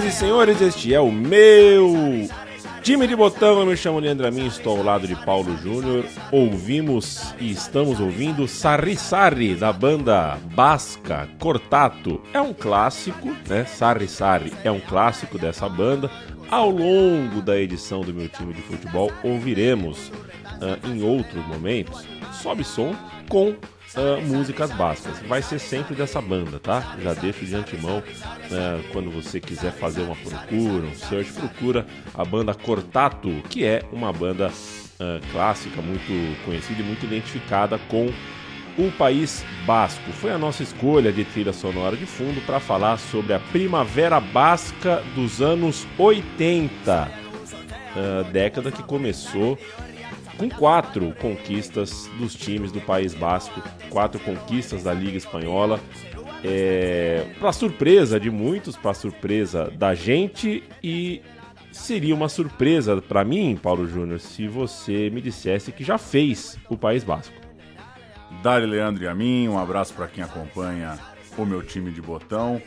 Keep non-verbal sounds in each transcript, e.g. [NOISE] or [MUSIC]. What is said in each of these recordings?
Senhoras e senhores, este é o meu time de botão. Eu me chamo Leandro Amin, estou ao lado de Paulo Júnior. Ouvimos e estamos ouvindo Sarri Sarri, da banda basca Cortato. É um clássico, né? Sarri Sarri é um clássico dessa banda. Ao longo da edição do meu time de futebol, ouviremos ah, em outros momentos sobe som com ah, músicas bascas. Vai ser sempre dessa banda, tá? Já deixo de antemão, ah, quando você quiser fazer uma procura, um search, procura a banda Cortato, que é uma banda ah, clássica, muito conhecida e muito identificada com o País Basco. Foi a nossa escolha de trilha sonora de fundo para falar sobre a Primavera Basca dos anos 80, ah, década que começou com quatro conquistas dos times do País Basco, quatro conquistas da Liga Espanhola. É, para surpresa de muitos, para surpresa da gente e seria uma surpresa para mim, Paulo Júnior, se você me dissesse que já fez o País Basco. Dali Leandro e a mim, um abraço para quem acompanha o meu time de botão.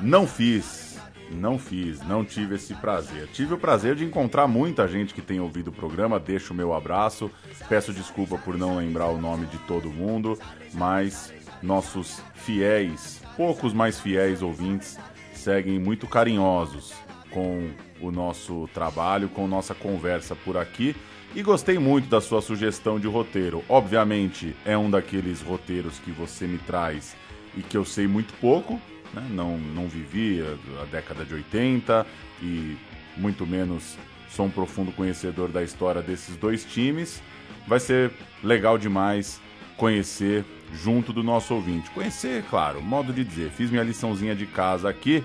Não fiz, não fiz, não tive esse prazer. Tive o prazer de encontrar muita gente que tem ouvido o programa, deixo o meu abraço. Peço desculpa por não lembrar o nome de todo mundo, mas nossos fiéis, poucos mais fiéis ouvintes, seguem muito carinhosos com o nosso trabalho, com nossa conversa por aqui. E gostei muito da sua sugestão de roteiro. Obviamente, é um daqueles roteiros que você me traz e que eu sei muito pouco, né? não, não vivi a, a década de 80 e muito menos sou um profundo conhecedor da história desses dois times. Vai ser legal demais conhecer junto do nosso ouvinte. Conhecer, claro, modo de dizer. Fiz minha liçãozinha de casa aqui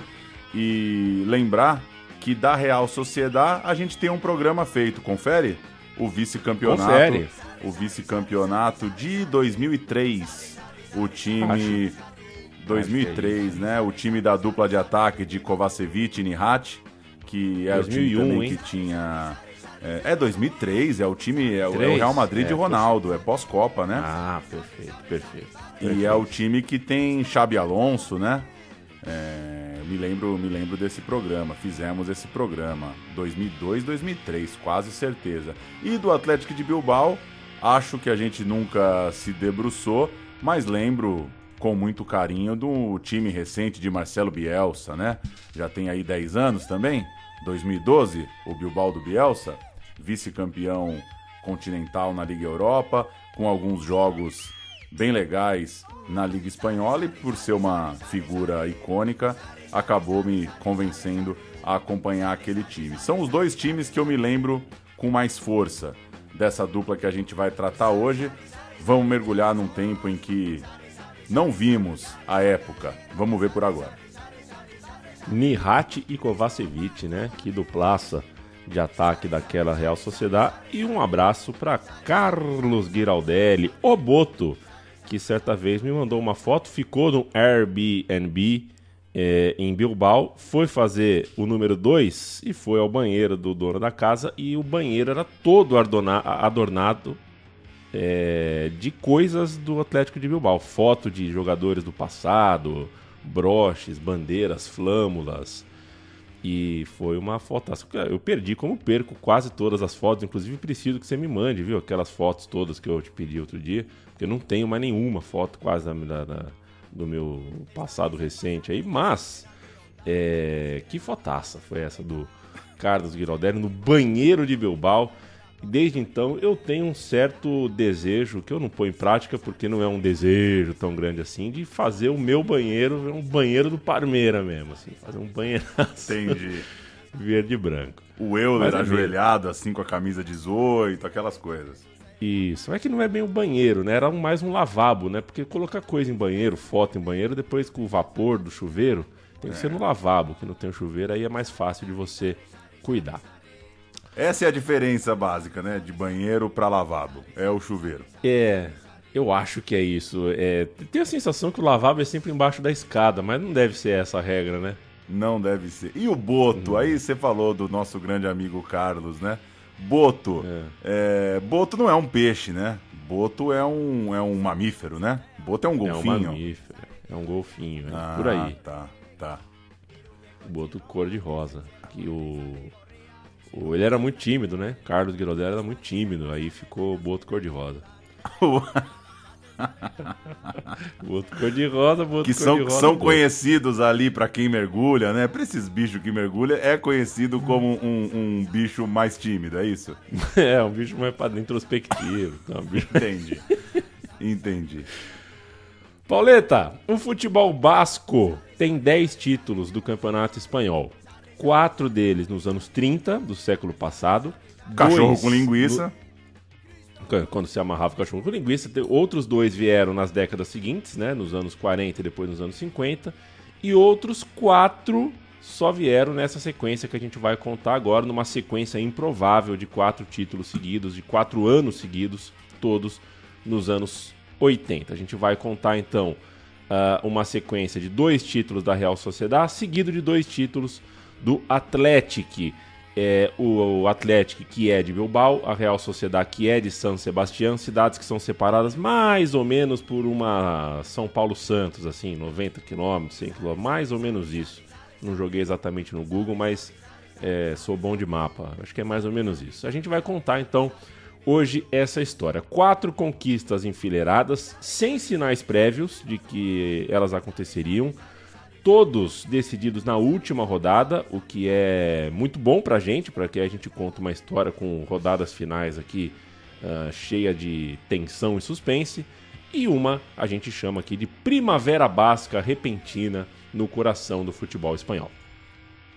e lembrar que da Real Sociedade a gente tem um programa feito, confere? O vice-campeonato. Confere. O vice-campeonato de 2003. O time 2003, né? O time da dupla de ataque de Kovacevic e Nihat, que é 2001, o time também hein? que tinha é, é 2003, é o time é, o- é o? Real Madrid É, de Ronaldo, é pós-copa, né? Ah, perfeito, perfeito. E é o time que tem Xabi Alonso, né? É, me lembro, me lembro desse programa. Fizemos esse programa 2002, 2003, quase certeza. E do Atlético de Bilbao, acho que a gente nunca se debruçou, mas lembro com muito carinho do time recente de Marcelo Bielsa, né? Já tem aí 10 anos também. 2012, o Bilbao do Bielsa, vice-campeão continental na Liga Europa, com alguns jogos bem legais na Liga Espanhola e por ser uma figura icônica, acabou me convencendo a acompanhar aquele time. São os dois times que eu me lembro com mais força dessa dupla que a gente vai tratar hoje. Vamos mergulhar num tempo em que não vimos a época. Vamos ver por agora. Nihat e Kovacevic, né? Que duplaça de ataque daquela Real Sociedade. E um abraço para Carlos Giraldelli, o Boto, que certa vez me mandou uma foto, ficou no Airbnb eh, em Bilbao, foi fazer o número 2 e foi ao banheiro do dono da casa e o banheiro era todo adorna- adornado é, de coisas do Atlético de Bilbao. Foto de jogadores do passado, broches, bandeiras, flâmulas. E foi uma foto. Eu perdi como perco quase todas as fotos. Inclusive preciso que você me mande, viu? Aquelas fotos todas que eu te pedi outro dia. Porque eu não tenho mais nenhuma foto quase da, da- do meu passado recente aí. Mas, é, que fotaça foi essa do Carlos Giraldelli no banheiro de Bilbao. Desde então eu tenho um certo desejo, que eu não ponho em prática porque não é um desejo tão grande assim, de fazer o meu banheiro um banheiro do Parmeira mesmo, assim, fazer um banheiro [LAUGHS] Entendi. verde e branco. O Euler é ajoelhado, assim, com a camisa 18, aquelas coisas. Isso, é que não é bem um banheiro, né? Era mais um lavabo, né? Porque colocar coisa em banheiro, foto em banheiro, depois com o vapor do chuveiro, tem que ser no lavabo, que não tem o chuveiro, aí é mais fácil de você cuidar. Essa é a diferença básica, né? De banheiro para lavabo. É o chuveiro. É, eu acho que é isso. É, tem a sensação que o lavabo é sempre embaixo da escada, mas não deve ser essa a regra, né? Não deve ser. E o Boto? Aí você falou do nosso grande amigo Carlos, né? Boto. É, Boto não é um peixe, né? Boto é um, é um mamífero, né? Boto é um É um golfinho. mamífero, é um golfinho, é Ah, por aí. Tá, tá. O boto cor de rosa. Que o- ele era muito tímido, né? Carlos Guirodelli era muito tímido, aí ficou o boto cor de rosa. [LAUGHS] boto cor de rosa, boto que são, de rosa. são boto. conhecidos ali pra quem mergulha, né? Pra esses bichos que mergulha, é conhecido como um, um bicho mais tímido, é isso? [LAUGHS] É, um bicho mais para introspectivo. Então, um bicho... Entendi. Entendi. Pauleta, o futebol basco tem 10 títulos do campeonato espanhol. Quatro deles nos anos 30 do século passado. Cachorro dois com linguiça. no- quando se amarrava o cachorro com linguiça. Outros dois vieram nas décadas seguintes, né? Nos anos 40 e depois nos anos 50. E outros quatro só vieram nessa sequência que a gente vai contar agora, numa sequência improvável de quatro títulos seguidos, de quatro anos seguidos, todos nos anos 80. A gente vai contar então ah, uma sequência de dois títulos da Real Sociedade, seguido de dois títulos do Atlético. É, o, o Atlético que é de Bilbao, a Real Sociedade que é de San Sebastián, cidades que são separadas mais ou menos por uma São Paulo Santos, assim, 90 quilômetros, 100 quilômetros, mais ou menos isso. Não joguei exatamente no Google, mas é, sou bom de mapa. Acho que é mais ou menos isso. A gente vai contar então hoje essa história. Quatro conquistas enfileiradas, sem sinais prévios de que elas aconteceriam. Todos decididos na última rodada, o que é muito bom pra gente, para que a gente conte uma história com rodadas finais aqui ah, cheia de tensão e suspense. E uma a gente chama aqui de primavera basca repentina no coração do futebol espanhol.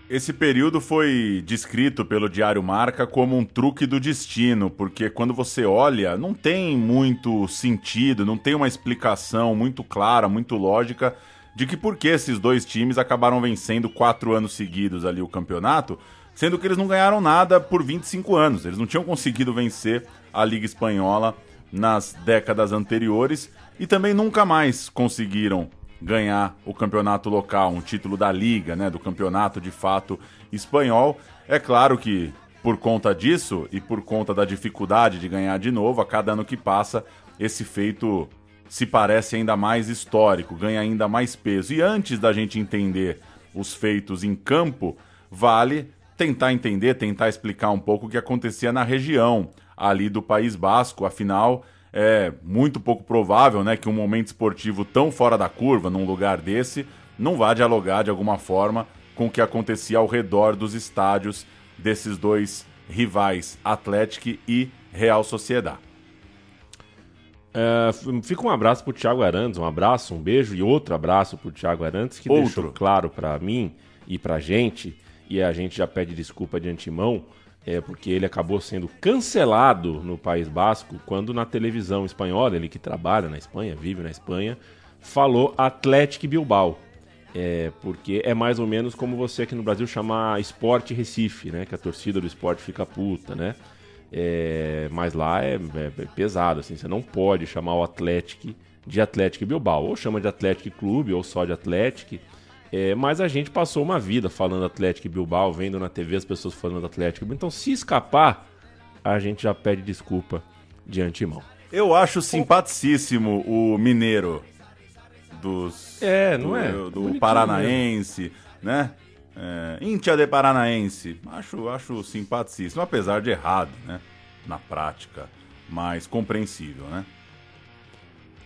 Esse período foi descrito pelo Diário Marca como um truque do destino, porque quando você olha, não tem muito sentido, não tem uma explicação muito clara, muito lógica de que por que esses dois times acabaram vencendo quatro anos seguidos ali o campeonato, sendo que eles não ganharam nada por 25 anos. Eles não tinham conseguido vencer a Liga Espanhola nas décadas anteriores e também nunca mais conseguiram ganhar o campeonato local, um título da liga, né, do campeonato de fato espanhol. É claro que por conta disso e por conta da dificuldade de ganhar de novo, a cada ano que passa, esse feito se parece ainda mais histórico, ganha ainda mais peso. E antes da gente entender os feitos em campo, vale tentar entender, tentar explicar um pouco o que acontecia na região ali do País Basco, afinal, é muito pouco provável, né, que um momento esportivo tão fora da curva, num lugar desse, não vá dialogar de alguma forma com o que acontecia ao redor dos estádios desses dois rivais, Atlético e Real Sociedade. É, fica um abraço pro Thiago Arantes, um abraço, um beijo e outro abraço pro Thiago Arantes, que Outro. deixou claro pra mim e pra gente, e a gente já pede desculpa de antemão, é porque ele acabou sendo cancelado no País Basco quando na televisão espanhola, ele que trabalha na Espanha, vive na Espanha, falou Atlético Bilbao. É, porque é mais ou menos como você aqui no Brasil chamar Esporte Recife, né? Que a torcida do esporte fica puta, né? É, mas lá é, é- é pesado, assim, você não pode chamar o Atlético de Atlético Bilbao. Ou chama de Atlético Clube, ou só de Atlético. É, mas a gente passou uma vida falando Atlético Bilbao, vendo na TV as pessoas falando Atlético. Então, se escapar, a gente já pede desculpa de antemão. Eu acho simpaticíssimo o mineiro dos É, não do, é? do Bonitinho paranaense, né? É, Íntia de paranaense. Acho, acho simpaticíssimo, apesar de errado, né? Na prática, mas compreensível, né?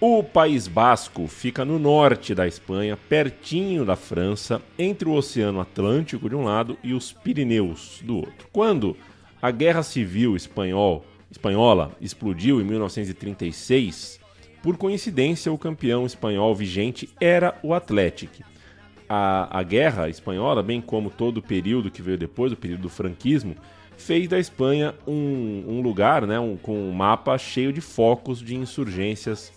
O País Basco fica no norte da Espanha, pertinho da França, entre o Oceano Atlântico de um lado e os Pirineus do outro. Quando a Guerra Civil Espanhol, Espanhola explodiu em 1936, por coincidência o campeão espanhol vigente era o Atlético. A, a Guerra Espanhola, bem como todo o período que veio depois, o período do franquismo, fez da Espanha um, um lugar né, um, com um mapa cheio de focos de insurgências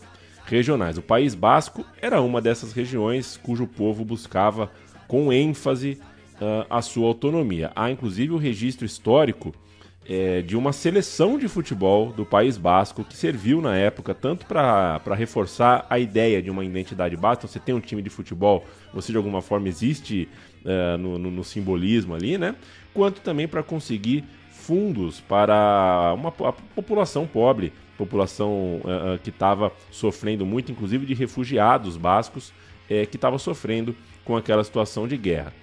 regionais. O País Basco era uma dessas regiões cujo povo buscava com ênfase uh, a sua autonomia. Há inclusive o registro histórico é, de uma seleção de futebol do País Basco que serviu na época tanto para reforçar a ideia de uma identidade basca. Então, você tem um time de futebol, você de alguma forma existe uh, no, no, no, simbolismo ali, né? Quanto também para conseguir fundos para uma população pobre, população uh, que estava sofrendo muito, inclusive de refugiados bascos uh, que estava sofrendo com aquela situação de guerra.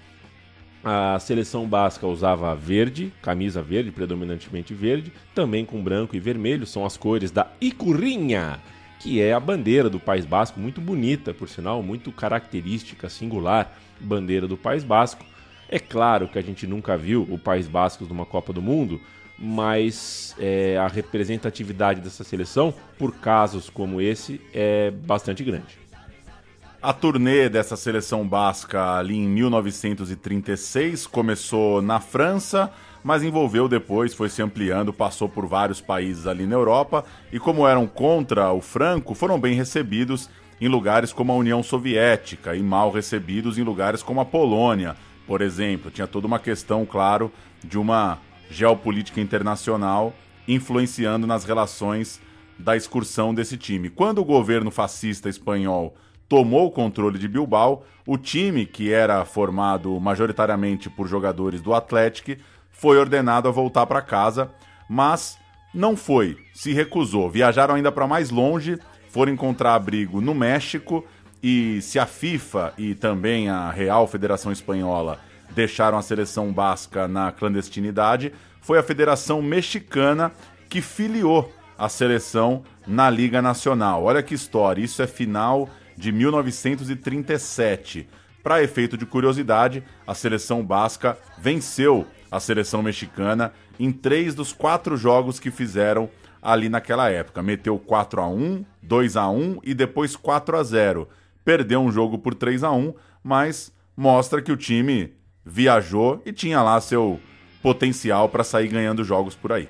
A seleção basca usava verde, camisa verde, predominantemente verde, também com branco e vermelho, são as cores da Icurrinha, que é a bandeira do País Basco, muito bonita, por sinal, muito característica, singular, bandeira do País Basco. É claro que a gente nunca viu o País Basco numa Copa do Mundo, mas é, a representatividade dessa seleção, por casos como esse, é bastante grande. A turnê dessa seleção basca ali em 1936 começou na França, mas envolveu depois, foi se ampliando, passou por vários países ali na Europa e, como eram contra o Franco, foram bem recebidos em lugares como a União Soviética e mal recebidos em lugares como a Polônia, por exemplo. Tinha toda uma questão, claro, de uma geopolítica internacional influenciando nas relações da excursão desse time. Quando o governo fascista espanhol tomou o controle de Bilbao, o time, que era formado majoritariamente por jogadores do Atlético, foi ordenado a voltar para casa, mas não foi, se recusou. Viajaram ainda para mais longe, foram encontrar abrigo no México e se a FIFA e também a Real Federação Espanhola deixaram a seleção basca na clandestinidade, foi a Federação Mexicana que filiou a seleção na Liga Nacional. Olha que história, isso é final de 1937. Para efeito de curiosidade, a seleção basca venceu a seleção mexicana em três dos quatro jogos que fizeram ali naquela época. Meteu 4 a 1 2 a 1 e depois 4 a 0 Perdeu um jogo por 3 a 1 mas mostra que o time viajou e tinha lá seu potencial para sair ganhando jogos por aí.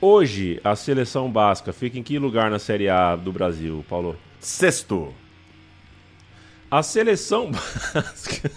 Hoje, a seleção basca fica em que lugar na Série A do Brasil, Paulo? Sexto. A seleção [LAUGHS] basca.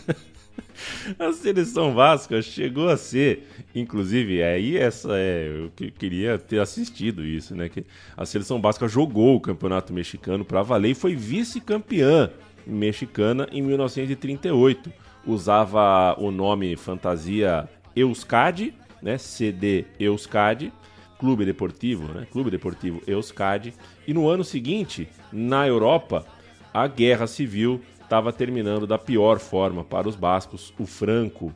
A seleção vasca chegou a ser, inclusive, aí essa é, eu queria ter assistido isso, né? Que a seleção basca jogou o Campeonato Mexicano para valer e foi vice-campeã mexicana em 1938. Usava o nome fantasia Euskadi, né? CD Euskadi, Clube Deportivo, né? Clube Deportivo Euskadi. E no ano seguinte, na Europa, a guerra civil estava terminando da pior forma para os bascos. O Franco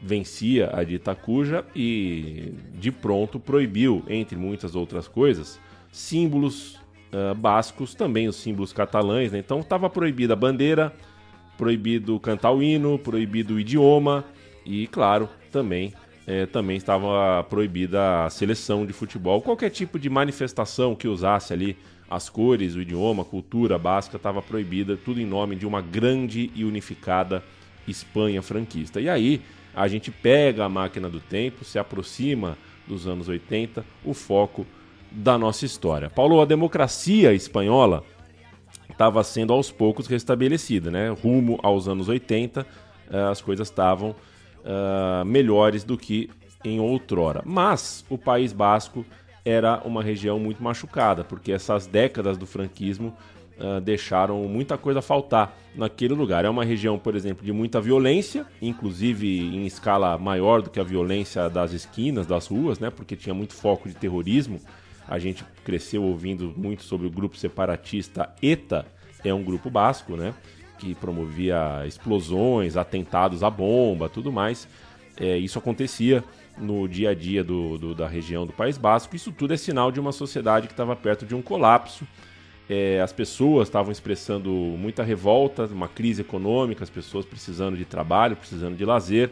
vencia a de Itacuja e de pronto proibiu, entre muitas outras coisas, símbolos uh, bascos, também os símbolos catalães. Né? Então estava proibida a bandeira, proibido cantar o hino, proibido o idioma e, claro, também é, também estava proibida a seleção de futebol. Qualquer tipo de manifestação que usasse ali as cores, o idioma, a cultura basca estava proibida, tudo em nome de uma grande e unificada Espanha franquista. E aí a gente pega a máquina do tempo, se aproxima dos anos 80, o foco da nossa história. Paulo, a democracia espanhola estava sendo aos poucos restabelecida, né? Rumo aos anos 80, eh, as coisas estavam uh, melhores do que em outrora. Mas o País Basco era uma região muito machucada, porque essas décadas do franquismo uh, deixaram muita coisa faltar naquele lugar. É uma região, por exemplo, de muita violência, inclusive em escala maior do que a violência das esquinas, das ruas, né? Porque tinha muito foco de terrorismo. A gente cresceu ouvindo muito sobre o grupo separatista ETA, é um grupo basco, né? Que promovia explosões, atentados à bomba, tudo mais. É, isso acontecia no dia a dia do, do, da região do País Basco. Isso tudo é sinal de uma sociedade que estava perto de um colapso. É, as pessoas estavam expressando muita revolta, uma crise econômica, as pessoas precisando de trabalho, precisando de lazer.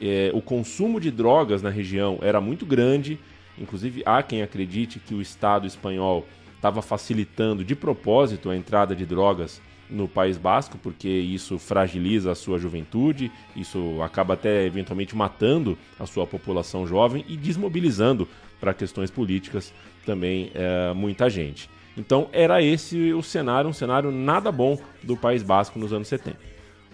É, o consumo de drogas na região era muito grande. Inclusive, há quem acredite que o Estado espanhol estava facilitando de propósito a entrada de drogas no País Basco, porque isso fragiliza a sua juventude, isso acaba até eventualmente matando a sua população jovem e desmobilizando para questões políticas também é, muita gente. Então era esse o cenário, um cenário nada bom do País Basco nos anos 70.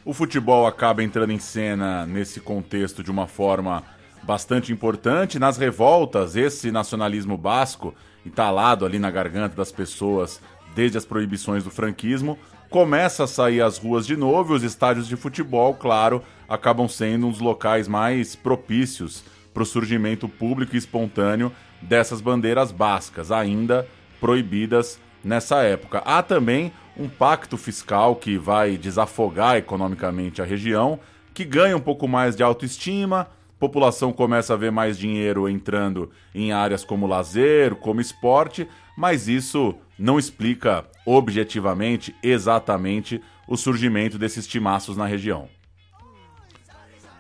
O futebol acaba entrando em cena nesse contexto de uma forma bastante importante. Nas revoltas, esse nacionalismo basco, entalado ali na garganta das pessoas desde as proibições do franquismo, começa a sair às ruas de novo e os estádios de futebol, claro, acabam sendo um dos locais mais propícios para o surgimento público e espontâneo dessas bandeiras bascas, ainda proibidas nessa época. Há também um pacto fiscal que vai desafogar economicamente a região, que ganha um pouco mais de autoestima, população começa a ver mais dinheiro entrando em áreas como lazer, como esporte, mas isso não explica objetivamente, exatamente, o surgimento desses timaços na região.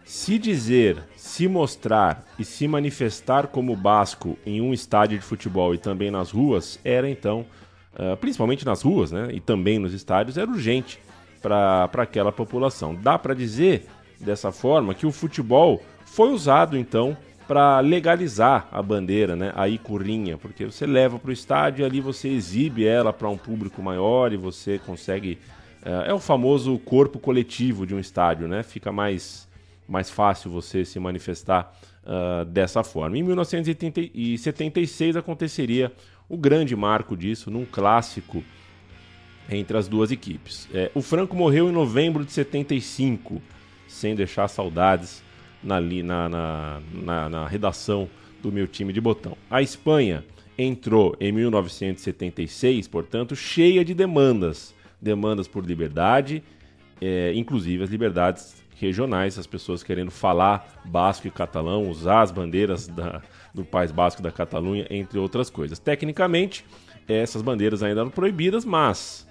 Se dizer, se mostrar e se manifestar como basco em um estádio de futebol e também nas ruas era então, uh, principalmente nas ruas né, e também nos estádios, era urgente para aquela população. Dá para dizer dessa forma que o futebol foi usado então para legalizar a bandeira, né, a icurrinha, porque você leva para o estádio e ali você exibe ela para um público maior e você consegue. Uh, é o famoso corpo coletivo de um estádio, né? Fica mais, mais fácil você se manifestar uh, dessa forma. Em 1976 aconteceria o grande marco disso, num clássico entre as duas equipes. É, o Franco morreu em novembro de 75, sem deixar saudades na, na, na, na redação do meu time de botão. A Espanha entrou em 1976, portanto, cheia de demandas. Demandas por liberdade, é, inclusive as liberdades regionais, as pessoas querendo falar basco e catalão, usar as bandeiras da, do País Basco da Catalunha, entre outras coisas. Tecnicamente, essas bandeiras ainda eram proibidas, mas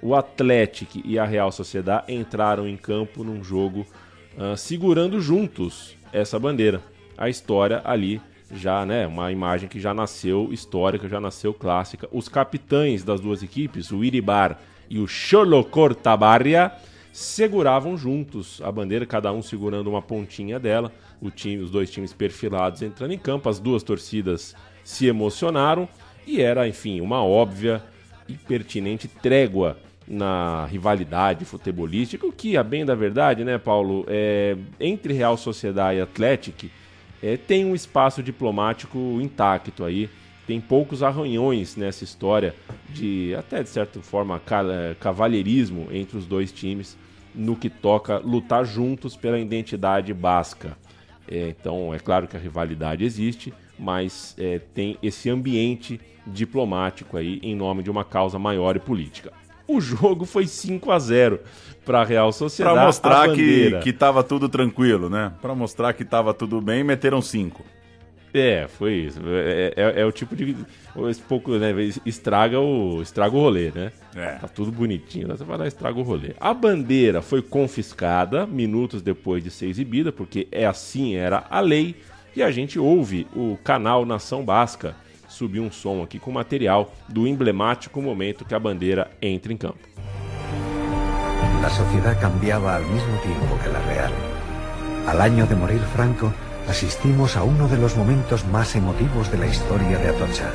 o Atlético e a Real Sociedade entraram em campo num jogo uh, segurando juntos essa bandeira. A história ali já, né, uma imagem que já nasceu histórica, já nasceu clássica. Os capitães das duas equipes, o Iribar e o Xolocortabarria, seguravam juntos a bandeira, cada um segurando uma pontinha dela. Time, os dois times perfilados entrando em campo, as duas torcidas se emocionaram e era, enfim, uma óbvia e pertinente trégua na rivalidade futebolística, o que, a bem da verdade, né, Paulo, é, entre Real Sociedade e Atlético, é, tem um espaço diplomático intacto aí. Tem poucos arranhões nessa história de, até de certa forma, é, cavalheirismo entre os dois times no que toca lutar juntos pela identidade basca. É, então, é claro que a rivalidade existe, mas é, tem esse ambiente diplomático aí em nome de uma causa maior e política o jogo foi 5 a 0 para a Real Sociedade. Para mostrar que, que tava tudo tranquilo, né? Para mostrar que tava tudo bem, meteram 5. É, foi isso. É, é, é, o tipo de. Esse pouco, né? Estraga o, estraga o rolê, né? É. Tá tudo bonitinho, você vai lá e estraga o rolê. A bandeira foi confiscada minutos depois de ser exibida, porque é assim era a lei. E a gente ouve o canal Nação Basca subir um som aquí con material do emblemático momento que a bandera entra en campo. La sociedad cambiaba al mismo tiempo que la real. Al año de morir Franco, asistimos a uno de los momentos más emotivos de la historia de Atocha.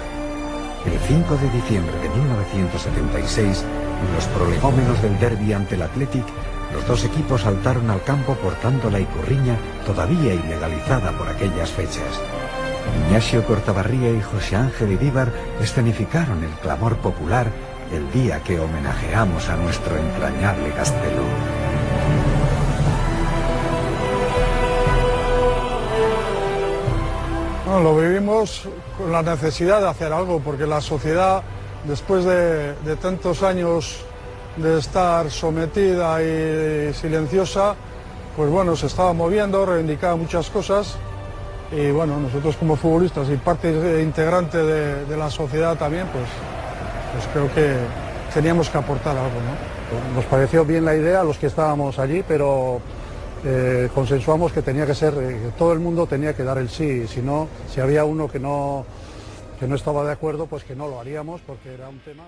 El 5 de diciembre de 1976, en los prolegómenos del derby ante el Athletic, los dos equipos saltaron al campo portando la icurriña todavía ilegalizada por aquellas fechas. Ignacio Cortabarría y José Ángel Iríbar escenificaron el clamor popular el día que homenajeamos a nuestro entrañable Castelú. lo vivimos con la necesidad de hacer algo, porque la sociedad, después de, de tantos años de estar sometida y silenciosa, pues bueno, se estaba moviendo, reivindicaba muchas cosas y bueno, nosotros como futbolistas y parte integrante de, la sociedad también, pues, pues, creo que teníamos que aportar algo. ¿no? Nos pareció bien la idea a los que estábamos allí, pero eh, consensuamos que tenía que ser, eh, que todo el mundo tenía que dar el sí, si no, si había uno que no, que no estaba de acuerdo, pues que no lo haríamos porque era un tema...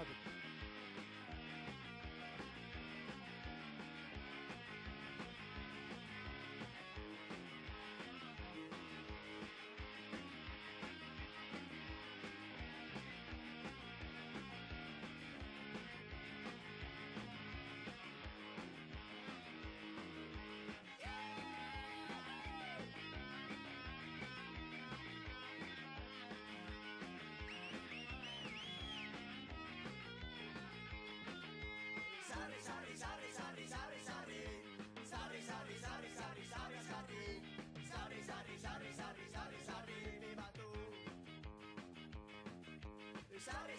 Sorry,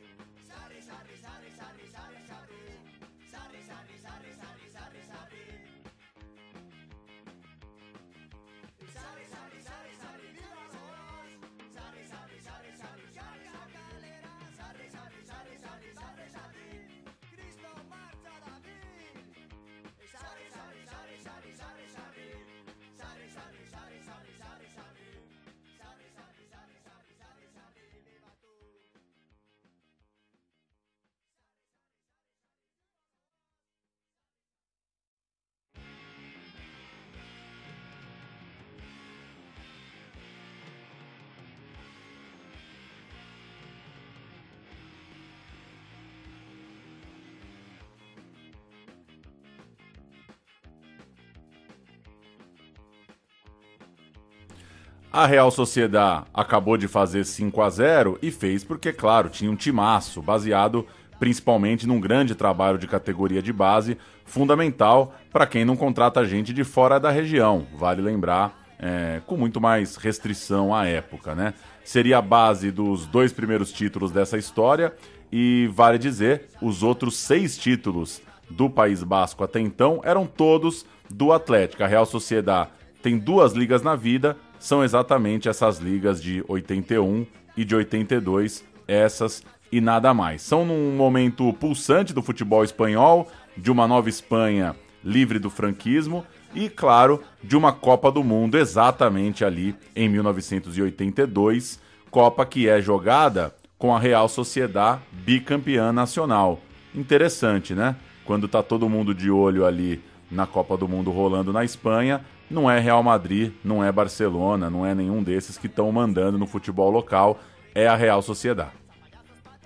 A Real Sociedade acabou de fazer 5 a 0 e fez porque, claro, tinha um timaço, baseado principalmente num grande trabalho de categoria de base, fundamental para quem não contrata gente de fora da região. Vale lembrar, é, com muito mais restrição à época, né? Seria a base dos dois primeiros títulos dessa história e, vale dizer, os outros seis títulos do País Basco até então eram todos do Atlético. A Real Sociedade tem duas ligas na vida, são exatamente essas ligas de 81 e de 82, essas e nada mais. São num momento pulsante do futebol espanhol, de uma nova Espanha livre do franquismo e, claro, de uma Copa do Mundo exatamente ali em 1982, Copa que é jogada com a Real Sociedade bicampeã nacional. Interessante, né? Quando tá todo mundo de olho ali na Copa do Mundo rolando na Espanha, não é Real Madrid, não é Barcelona, não é nenhum desses que estão mandando no futebol local, é a Real Sociedade.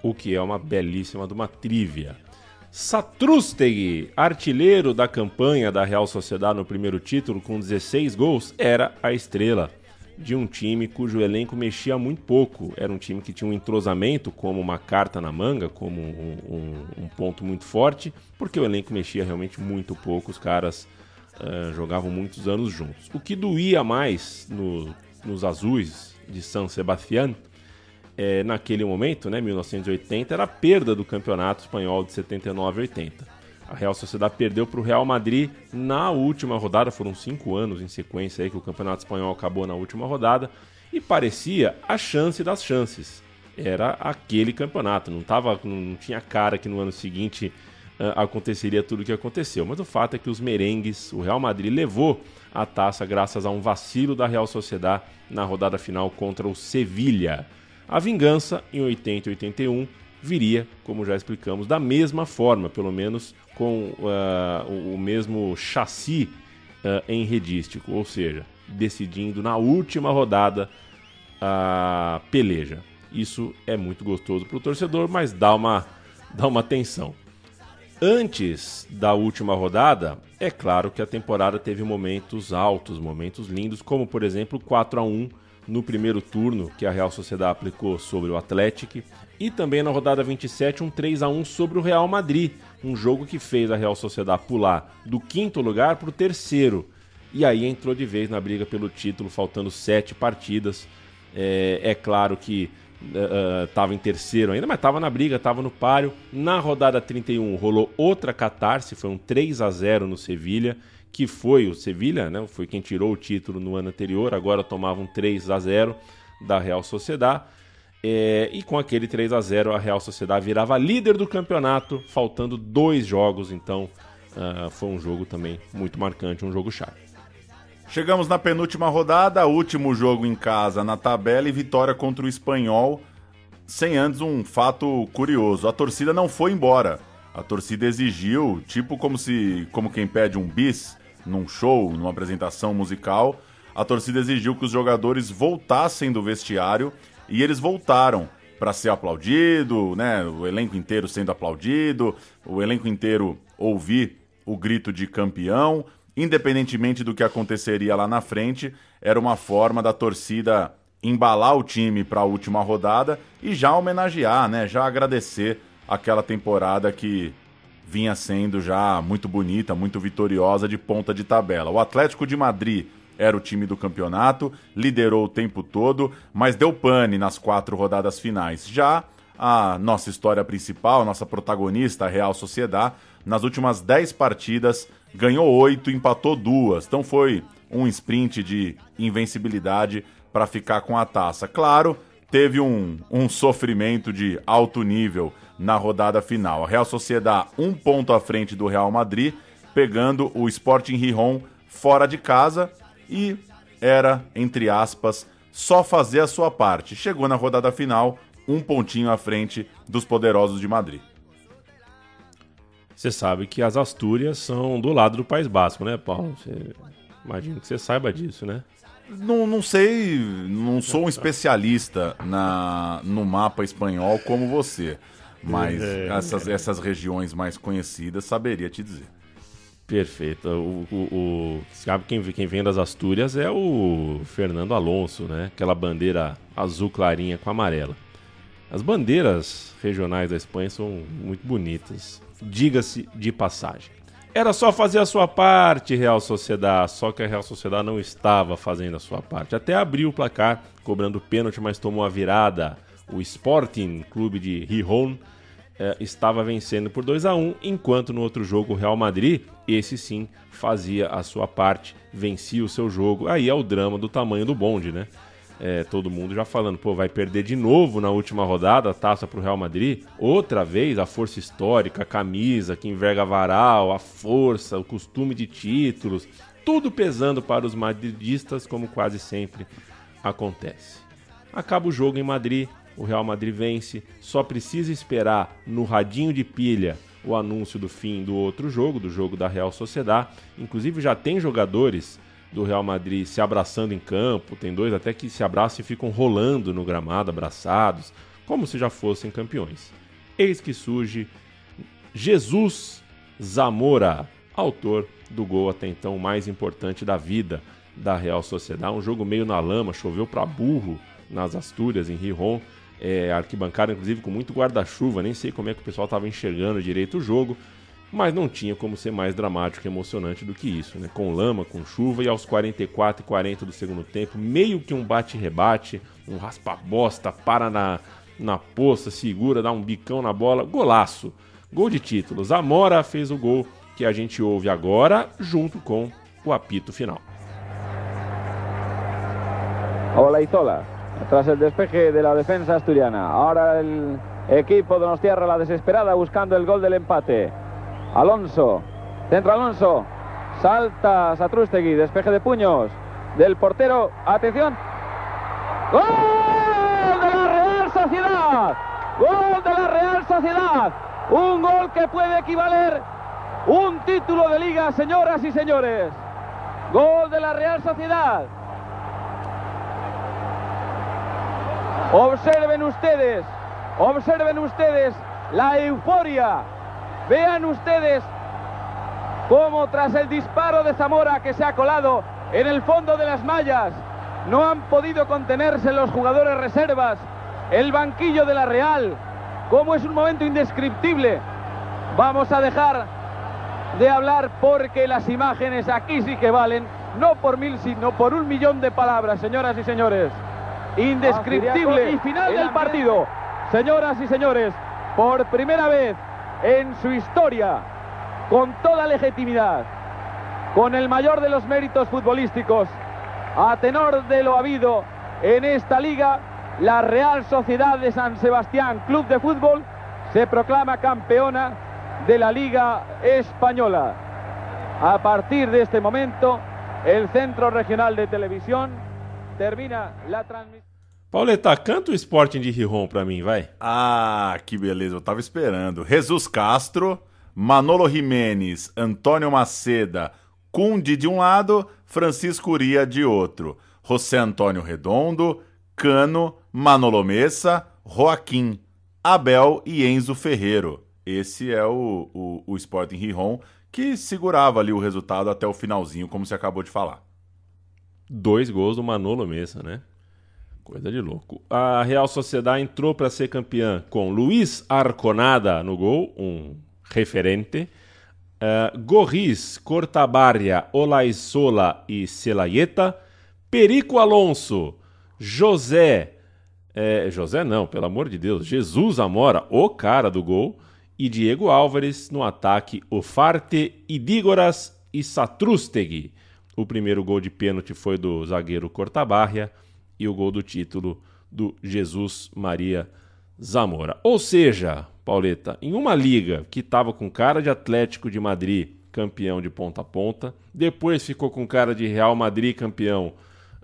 O que é uma belíssima de uma trivia. Satrústegui, artilheiro da campanha da Real Sociedade no primeiro título com 16 gols, era a estrela de um time cujo elenco mexia muito pouco. Era um time que tinha um entrosamento como uma carta na manga, como um, um, um ponto muito forte, porque o elenco mexia realmente muito pouco. Os caras uh, jogavam muitos anos juntos. O que doía mais no, nos azuis de San Sebastián é, naquele momento, né, 1980, era a perda do campeonato espanhol de 79 e 80. A Real Sociedade perdeu para o Real Madrid na última rodada, foram cinco anos em sequência aí que o campeonato espanhol acabou na última rodada e parecia a chance das chances. Era aquele campeonato, não, tava, não tinha cara que no ano seguinte aconteceria tudo o que aconteceu. Mas o fato é que os merengues, o Real Madrid levou a taça graças a um vacilo da Real Sociedade na rodada final contra o Sevilha. A vingança, em 80 e 81, viria, como já explicamos, da mesma forma, pelo menos com uh, o mesmo chassi uh, enredístico, ou seja, decidindo na última rodada a peleja. Isso é muito gostoso para o torcedor, mas dá uma, dá uma tensão. Antes da última rodada, é claro que a temporada teve momentos altos, momentos lindos, como por exemplo 4 a 1 no primeiro turno que a Real Sociedade aplicou sobre o Atlético e também na rodada 27 um 3 a 1 sobre o Real Madrid, um jogo que fez a Real Sociedade pular do quinto lugar para o terceiro e aí entrou de vez na briga pelo título, faltando sete partidas. É, é claro que estava uh, em terceiro ainda, mas estava na briga, estava no páreo. Na rodada 31 rolou outra catarse, foi um 3 a 0 no Sevilha, que foi o Sevilha, né, foi quem tirou o título no ano anterior, agora tomava um 3 a 0 da Real Sociedade. É, e com aquele 3 a 0 a Real Sociedade virava líder do campeonato, faltando dois jogos, então uh, foi um jogo também muito marcante, um jogo chave. Chegamos na penúltima rodada, último jogo em casa na tabela e vitória contra o Espanhol, sem antes um fato curioso. A torcida não foi embora. A torcida exigiu, tipo como se como quem pede um bis num show, numa apresentação musical, a torcida exigiu que os jogadores voltassem do vestiário e eles voltaram para ser aplaudido, né? O elenco inteiro sendo aplaudido, o elenco inteiro ouvir o grito de campeão, independentemente do que aconteceria lá na frente, era uma forma da torcida embalar o time para a última rodada e já homenagear, né? Já agradecer aquela temporada que vinha sendo já muito bonita, muito vitoriosa de ponta de tabela. O Atlético de Madrid era o time do campeonato, liderou o tempo todo, mas deu pane nas quatro rodadas finais. Já a nossa história principal, nossa protagonista, a Real Sociedade, nas últimas dez partidas ganhou oito, empatou duas. Então foi um sprint de invencibilidade para ficar com a taça. Claro, teve um, um sofrimento de alto nível na rodada final. A Real Sociedade um ponto à frente do Real Madrid, pegando o Sporting Rijon fora de casa e era, entre aspas, só fazer a sua parte. Chegou na rodada final, um pontinho à frente dos poderosos de Madrid. Você sabe que as Astúrias são do lado do País Basco, né, Paulo? Você... Imagino que você saiba disso, né? Não, não sei, não sou um especialista na, no mapa espanhol como você, mas é, essas, essas regiões mais conhecidas saberia te dizer. Perfeito. O, o, o, sabe quem, quem vem das Astúrias é o Fernando Alonso, né? Aquela bandeira azul clarinha com amarela. As bandeiras regionais da Espanha são muito bonitas, diga-se de passagem. Era só fazer a sua parte, Real Sociedade, só que a Real Sociedade não estava fazendo a sua parte. Até abriu o placar, cobrando pênalti, mas tomou a virada. O Sporting, clube de Rijon, eh, estava vencendo por 2 a 1 enquanto no outro jogo o Real Madrid, esse sim, fazia a sua parte, vencia o seu jogo. Aí é o drama do tamanho do bonde, né? É, todo mundo já falando, pô, vai perder de novo na última rodada a taça para o Real Madrid. Outra vez a força histórica, a camisa que enverga varal, a força, o costume de títulos, tudo pesando para os madridistas, como quase sempre acontece. Acaba o jogo em Madrid, o Real Madrid vence, só precisa esperar no radinho de pilha o anúncio do fim do outro jogo, do jogo da Real Sociedade. Inclusive já tem jogadores do Real Madrid se abraçando em campo, tem dois até que se abraçam e ficam rolando no gramado, abraçados, como se já fossem campeões. Eis que surge Jesus Zamora, autor do gol até então mais importante da vida da Real Sociedade. Um jogo meio na lama, choveu para burro nas Astúrias, em Rijon. É, arquibancada, inclusive, com muito guarda-chuva. Nem sei como é que o pessoal estava enxergando direito o jogo mas não tinha como ser mais dramático e emocionante do que isso, né? Com lama, com chuva e aos 44 e 40 do segundo tempo, meio que um bate-rebate, um raspa-bosta, para na, na poça, segura, dá um bicão na bola, golaço. Gol de título. Zamora fez o gol que a gente ouve agora, junto com o apito final. Hola Izola, tras el despeje de la defensa asturiana. Ahora el equipo de Nostierra la desesperada buscando el gol del empate. Alonso, centro Alonso, salta Satrustegui, despeje de puños del portero, atención, ¡Gol de la Real Sociedad! ¡Gol de la Real Sociedad! Un gol que puede equivaler un título de liga, señoras y señores. Gol de la Real Sociedad. Observen ustedes, observen ustedes la euforia Vean ustedes cómo tras el disparo de Zamora que se ha colado en el fondo de las mallas, no han podido contenerse los jugadores reservas, el banquillo de la Real, cómo es un momento indescriptible. Vamos a dejar de hablar porque las imágenes aquí sí que valen, no por mil, sino por un millón de palabras, señoras y señores. Indescriptible. Y final del partido. Señoras y señores, por primera vez en su historia, con toda legitimidad, con el mayor de los méritos futbolísticos, a tenor de lo habido en esta liga, la Real Sociedad de San Sebastián Club de Fútbol se proclama campeona de la Liga Española. A partir de este momento, el Centro Regional de Televisión. Termina la transmisión. Pauleta, canta o Sporting de Rijon pra mim, vai. Ah, que beleza, eu tava esperando. Jesus Castro, Manolo Jimenez, Antônio Maceda, Cunde de um lado, Francisco Uria de outro. José Antônio Redondo, Cano, Manolo Messa, Joaquim, Abel e Enzo Ferreiro. Esse é o, o, o Sporting Rijon que segurava ali o resultado até o finalzinho, como você acabou de falar. Dois gols do Manolo Messa, né? Coisa de louco. A Real Sociedade entrou para ser campeã com Luiz Arconada no gol, um referente. Uh, Gorris, Cortabarria, Olaisola e Celayeta. Perico Alonso, José. É, José não, pelo amor de Deus. Jesus Amora, o cara do gol. E Diego Álvares no ataque, Ofarte, Idígoras e Satrústeg. O primeiro gol de pênalti foi do zagueiro Cortabarria e o gol do título do Jesus Maria Zamora. Ou seja, Pauleta, em uma liga que estava com cara de Atlético de Madrid campeão de ponta a ponta, depois ficou com cara de Real Madrid campeão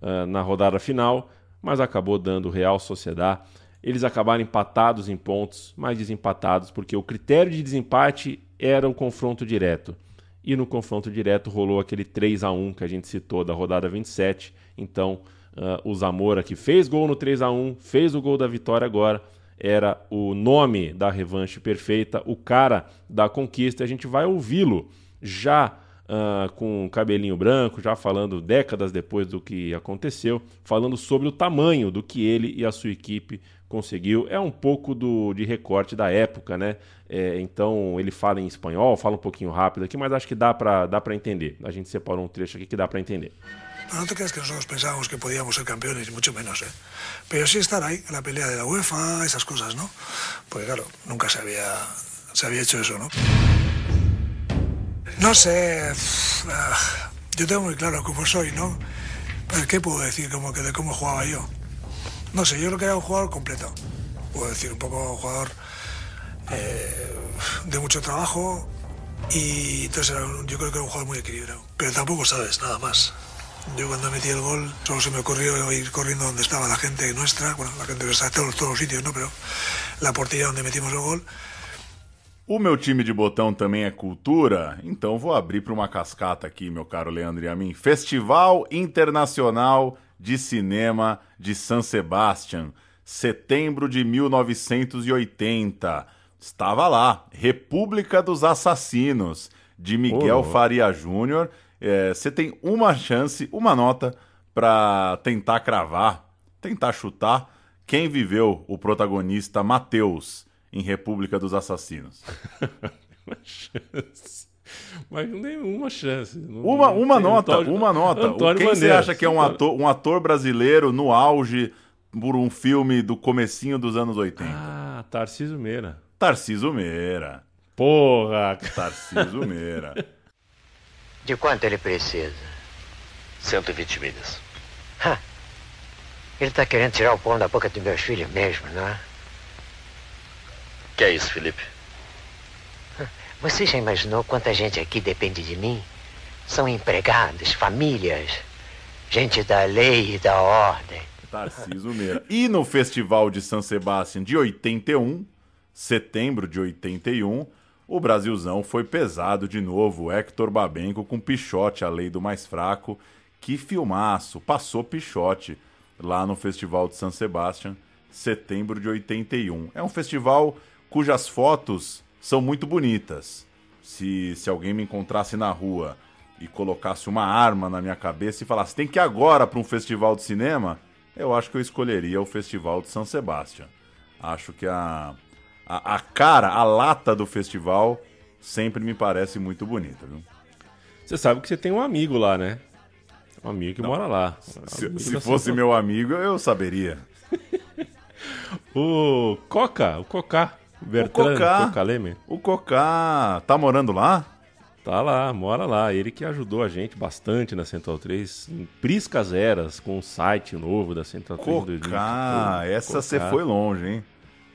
uh, na rodada final, mas acabou dando Real Sociedade. Eles acabaram empatados em pontos, mas desempatados porque o critério de desempate era o confronto direto. E no confronto direto rolou aquele 3 a 1 que a gente citou da rodada 27. Então, uh, o Zamora que fez gol no 3 a 1 fez o gol da vitória agora, era o nome da revanche perfeita, o cara da conquista. A gente vai ouvi-lo já uh, com cabelinho branco, já falando décadas depois do que aconteceu, falando sobre o tamanho do que ele e a sua equipe conseguiu. É um pouco do, de recorte da época, né? É, então ele fala em espanhol, fala um pouquinho rápido aqui, mas acho que dá para dá entender. A gente separou um trecho aqui que dá para entender. No te creas que nosotros pensábamos que podíamos ser campeones, mucho menos, ¿eh? Pero sí estar ahí, la pelea de la UEFA, esas cosas, ¿no? Porque claro, nunca se había, se había hecho eso, ¿no? No sé, ah, yo tengo muy claro cómo soy, ¿no? Pero ¿qué puedo decir como que de cómo jugaba yo? No sé, yo creo que era un jugador completo. Puedo decir, un poco jugador eh, de mucho trabajo y entonces yo creo que era un jugador muy equilibrado. Pero tampoco sabes nada más. Yo cuando metí el gol solo se me ocurrió ir corriendo donde estaba la gente nuestra, bueno, la gente que está en todos, todos los sitios, ¿no? Pero la portería donde metimos el gol O meu time de botão também é cultura, então vou abrir para uma cascata aqui, meu caro Leandro e a mim. Festival Internacional de Cinema de San Sebastián, setembro de 1980. Estava lá, República dos Assassinos, de Miguel louco. Faria Júnior. É, Você tem uma chance, uma nota para tentar cravar, tentar chutar quem viveu o protagonista Matheus em República dos Assassinos. [LAUGHS] Uma chance. Mas nenhuma chance. Não- Uma, não uma tem. nota, Antônio- uma nota. Antônio Quem você acha que é um ator, um ator brasileiro no auge por um filme do comecinho dos anos 80? Ah, Tarcísio Meira. Tarciso Meira. Porra! Tarciso Meira. [LAUGHS] De quanto ele precisa? 120 milhas. Ha! Ele tá querendo tirar o pão da boca dos meus filhos mesmo, não é? Que é isso, Felipe? Você já imaginou quanta gente aqui depende de mim? São empregados, famílias, gente da lei e da ordem. Tarciso Meira. E no Festival de San Sebastián de 81, setembro de 81, o Brasilzão foi pesado de novo. Hector Babenco com Pichote, a lei do mais fraco. Que filmaço! Passou Pichote lá no Festival de San Sebastián, setembro de 81. É um festival cujas fotos são muito bonitas. Se, se alguém me encontrasse na rua e colocasse uma arma na minha cabeça e falasse tem que ir agora para um festival de cinema, eu acho que eu escolheria o Festival de São Sebastião. Acho que a, a, a cara, a lata do festival sempre me parece muito bonita, viu? Você sabe que você tem um amigo lá, né? Um amigo que mora lá. Se, se fosse sua- meu amigo, eu saberia. [LAUGHS] O Coca, o Cocá. Bertrand Cocá. Coca Leme. O Cocá tá morando lá? Tá lá, mora lá. Ele que ajudou a gente bastante na Central 3, em priscas eras, com o site novo da Central 3 em 2000. Cocá, essa você foi longe, hein?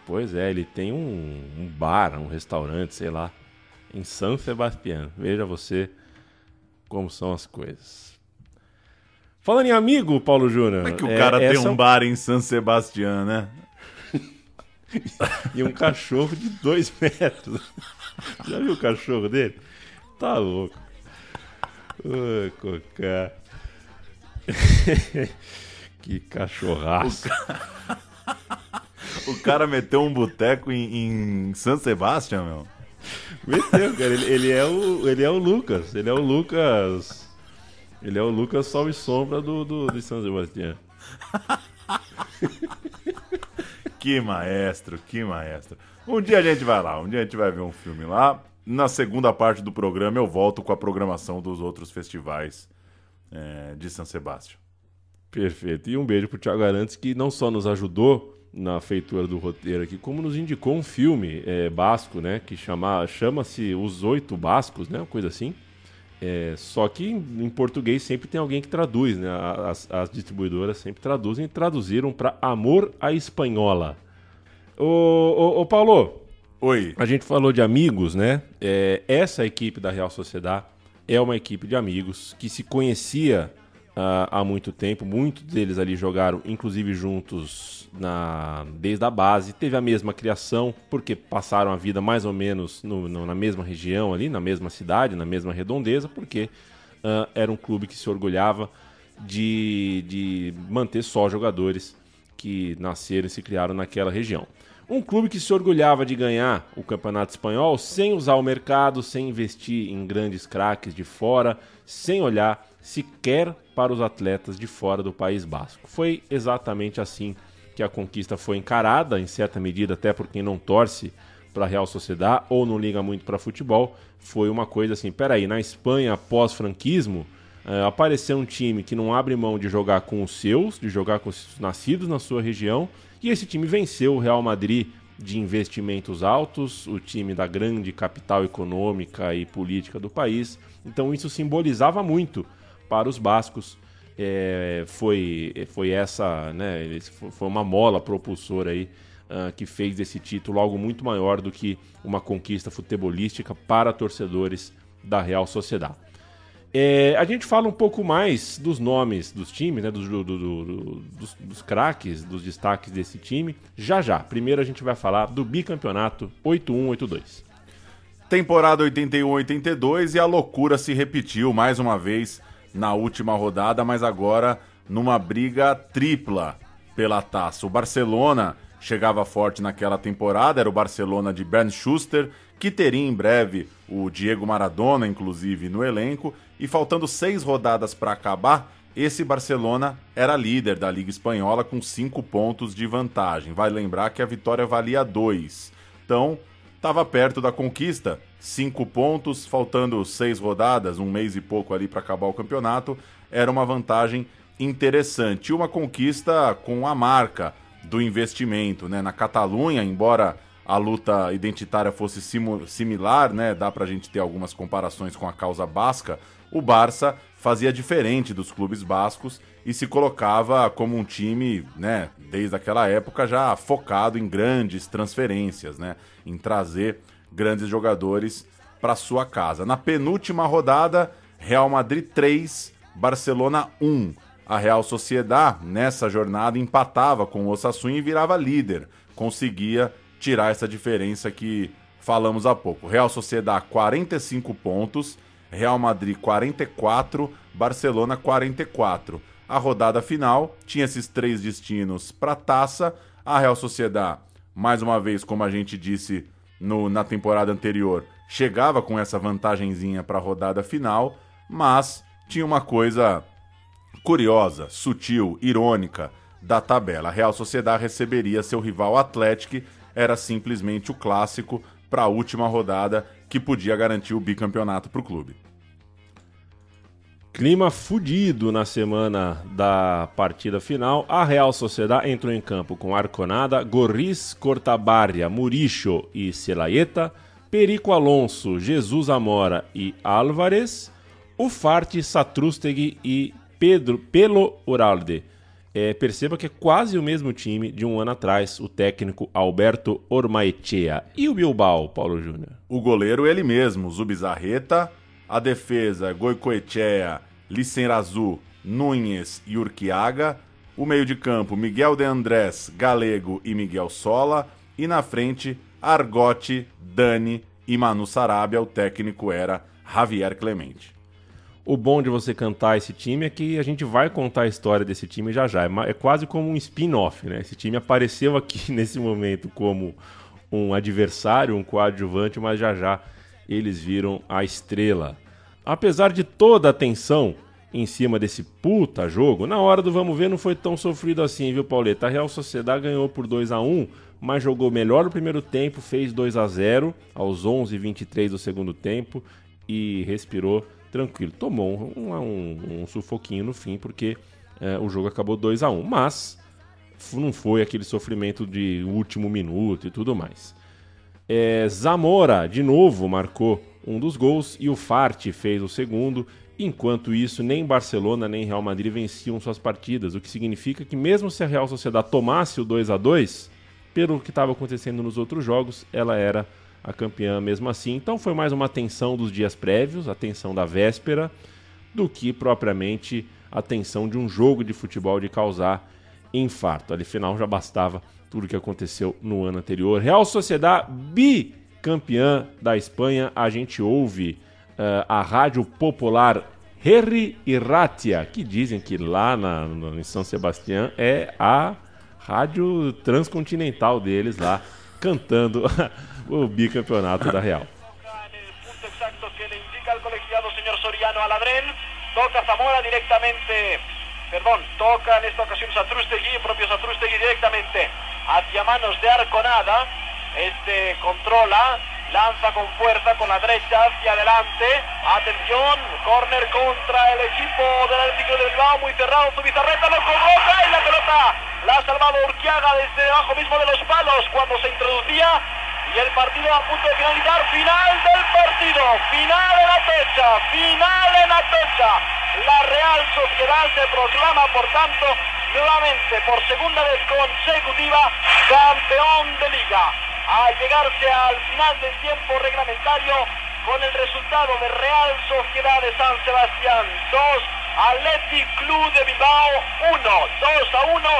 Pois é, ele tem um, um bar, um restaurante, sei lá, em San Sebastián. Veja você como são as coisas. Falando em amigo, Paulo Júnior. Como é que o cara tem essa- um bar em San Sebastián, né? [LAUGHS] E um cachorro de dois metros. [LAUGHS] Já viu o cachorro dele? Tá louco. Ô, Cocá. [LAUGHS] que cachorraço. O cara meteu um boteco em, em San Sebastián, meu. Meteu, cara. Ele, ele é o, ele é o Lucas. Ele é o Lucas. Ele é o Lucas Sol e Sombra do, do, de São Sebastião. [LAUGHS] Que maestro, que maestro. Um dia a gente vai lá, um dia a gente vai ver um filme lá. Na segunda parte do programa eu volto com a programação dos outros festivais é, de San Sebastião. Perfeito. E um beijo pro Thiago Arantes, que não só nos ajudou na feitura do roteiro aqui, como nos indicou um filme é, basco, né? Que chama, chama-se Os Oito Bascos, né? Uma coisa assim. É, só que em, português sempre tem alguém que traduz, né? As, as distribuidoras sempre traduzem e traduziram para Amor à Espanhola. Ô, ô, ô, Paulo. Oi. A gente falou de amigos, né? É, essa equipe da Real Sociedade é uma equipe de amigos que se conhecia ah, há muito tempo. Muitos deles ali jogaram, inclusive juntos na, desde a base. Teve a mesma criação, porque passaram a vida mais ou menos no- no- na mesma região ali, na mesma cidade, na mesma redondeza, porque ah, era um clube que se orgulhava de, de manter só jogadores que nasceram e se criaram naquela região. Um clube que se orgulhava de ganhar o Campeonato Espanhol sem usar o mercado, sem investir em grandes craques de fora, sem olhar sequer para os atletas de fora do País Basco. Foi exatamente assim que a conquista foi encarada, em certa medida, até por quem não torce para a Real Sociedade ou não liga muito para futebol. Foi uma coisa assim: peraí, na Espanha, pós-franquismo, eh, apareceu um time que não abre mão de jogar com os seus, de jogar com os nascidos na sua região, e esse time venceu o Real Madrid de investimentos altos, o time da grande capital econômica e política do país. Então isso simbolizava muito para os bascos. É, foi, foi essa, né, foi uma mola propulsora aí ah, que fez desse título algo muito maior do que uma conquista futebolística para torcedores da Real Sociedade. É, a gente fala um pouco mais dos nomes dos times, né, dos, do- do- do- dos, dos craques, dos destaques desse time, já já. Primeiro a gente vai falar do bicampeonato 8182. Temporada 81-82 e a loucura se repetiu mais uma vez na última rodada, mas agora numa briga tripla pela taça. O Barcelona chegava forte naquela temporada, era o Barcelona de Bernd Schuster, que teria em breve o Diego Maradona, inclusive, no elenco, e faltando seis rodadas para acabar, esse Barcelona era líder da Liga Espanhola com cinco pontos de vantagem. Vai lembrar que a vitória valia dois. Então, estava perto da conquista, cinco pontos, faltando seis rodadas, um mês e pouco ali para acabar o campeonato, era uma vantagem interessante. Uma conquista com a marca do investimento, né? Na Catalunha, embora a luta identitária fosse similar, né? Dá pra gente ter algumas comparações com a causa basca. O Barça fazia diferente dos clubes bascos e se colocava como um time, né, desde aquela época já focado em grandes transferências, né, em trazer grandes jogadores para sua casa. Na penúltima rodada, Real Madrid 3, Barcelona 1. A Real Sociedad nessa jornada empatava com o Osasuna e virava líder, conseguia tirar essa diferença que falamos há pouco. Real Sociedad 45 pontos, Real Madrid 44, Barcelona 44. A rodada final tinha esses três destinos para a taça. A Real Sociedad, mais uma vez, como a gente disse no- na temporada anterior, chegava com essa vantagenzinha para a rodada final, mas tinha uma coisa curiosa, sutil, irônica da tabela. A Real Sociedad receberia seu rival Atlético, era simplesmente o clássico para a última rodada que podia garantir o bicampeonato para o clube. Clima fudido na semana da partida final. A Real Sociedad entrou em campo com Arconada, Gorriz, Cortabarria, Muricho e Celayeta, Perico Alonso, Jesus Amora e Álvarez, Ufarte, Satrústegui e Pedro Pelo Uralde. É, perceba que é quase o mesmo time de um ano atrás, o técnico Alberto Ormaechea. E o Bilbao, Paulo Júnior? O goleiro ele mesmo, Zubizarreta, a defesa Goicoechea Licerazu, Nunes e Urquiaga. O meio de campo, Miguel de Andrés, Galego e Miguel Sola. E na frente, Argote, Dani e Manu Sarabia. O técnico era Javier Clemente. O bom de você cantar esse time é que a gente vai contar a história desse time já já. É, é quase como um spin-off, né? Esse time apareceu aqui [LAUGHS] nesse momento como um adversário, um coadjuvante, mas já já eles viram a estrela. Apesar de toda a tensão em cima desse puta jogo, na hora do vamos ver não foi tão sofrido assim, viu, Pauleta? A Real Sociedade ganhou por 2 a 1 mas jogou melhor no primeiro tempo, fez 2 a 0 aos 11h23 do segundo tempo e respirou tranquilo. Tomou um, um, um sufoquinho no fim, porque é, o jogo acabou 2 a 1 mas não foi aquele sofrimento de último minuto e tudo mais. É, Zamora, de novo, marcou um dos gols e o Farte fez o segundo. Enquanto isso, nem Barcelona nem Real Madrid venciam suas partidas, o que significa que, mesmo se a Real Sociedade tomasse o 2 a 2 pelo que estava acontecendo nos outros jogos, ela era a campeã mesmo assim. Então, foi mais uma tensão dos dias prévios, a tensão da véspera, do que propriamente a tensão de um jogo de futebol de causar infarto. Ali, final, já bastava tudo que aconteceu no ano anterior. Real Sociedade bicampeã da Espanha. A gente ouve eh, a rádio popular Herri e Ratia, que dizem que lá na, no- em São Sebastião é a rádio transcontinental deles lá, cantando [LAUGHS] o bicampeonato da Real. Toca Zamora directamente, perdón, toca en esta ocasión Satrustegui, propio Satrustegui directamente hacia manos de Arconada. Este controla, lanza con fuerza con la derecha hacia adelante. Atención, corner contra el equipo del Atlético de Bilbao, muy cerrado. Zubizarreta lo coloca y la pelota la ha salvado Urquiaga desde debajo mismo de los palos cuando se introducía y el partido a punto de finalizar. Final del partido. Final en Atocha. Final en Atocha. La Real Sociedad se proclama, por tanto, nuevamente por segunda vez consecutiva campeón de liga. Al llegarse al final del tiempo reglamentario con el resultado de Real Sociedad de San Sebastián 2, Athletic Club de Bilbao 1, 2 a 1,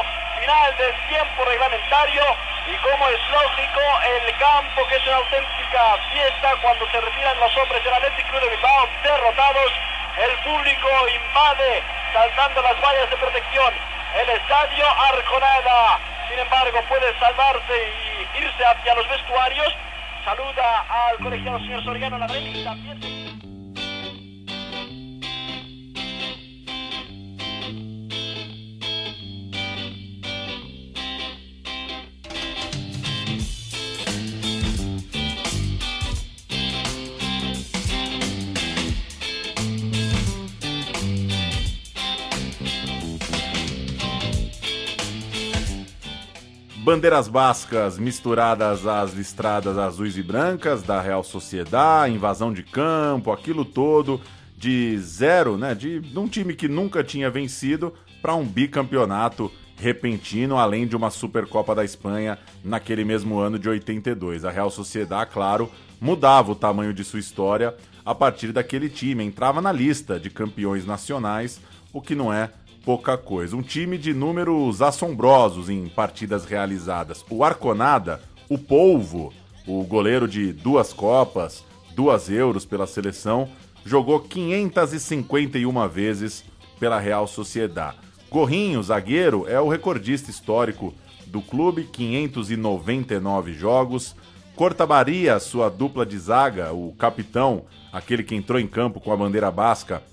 final del tiempo reglamentario y como es lógico, el campo que es una auténtica fiesta cuando se retiran los hombres del Athletic Club de Bilbao derrotados, el público invade saltando las vallas de protección el estadio Arconada. Sin embargo, puede salvarse y irse hacia los vestuarios. Saluda al colegiado señor Soriano Ladrén y también Bandeiras bascas misturadas às listradas azuis e brancas da Real Sociedade, invasão de campo, aquilo todo de zero, né? De, de um time que nunca tinha vencido para um bicampeonato repentino, além de uma Supercopa da Espanha naquele mesmo ano de 82. A Real Sociedade, claro, mudava o tamanho de sua história a partir daquele time, entrava na lista de campeões nacionais, o que não é pouca coisa. Um time de números assombrosos em partidas realizadas. O Arconada, o Polvo, o goleiro de duas Copas, duas Euros pela seleção, jogou 551 vezes pela Real Sociedade. Gorrinho, zagueiro, é o recordista histórico do clube, 599 jogos. Cortabaria, sua dupla de zaga, o capitão, aquele que entrou em campo com a bandeira basca,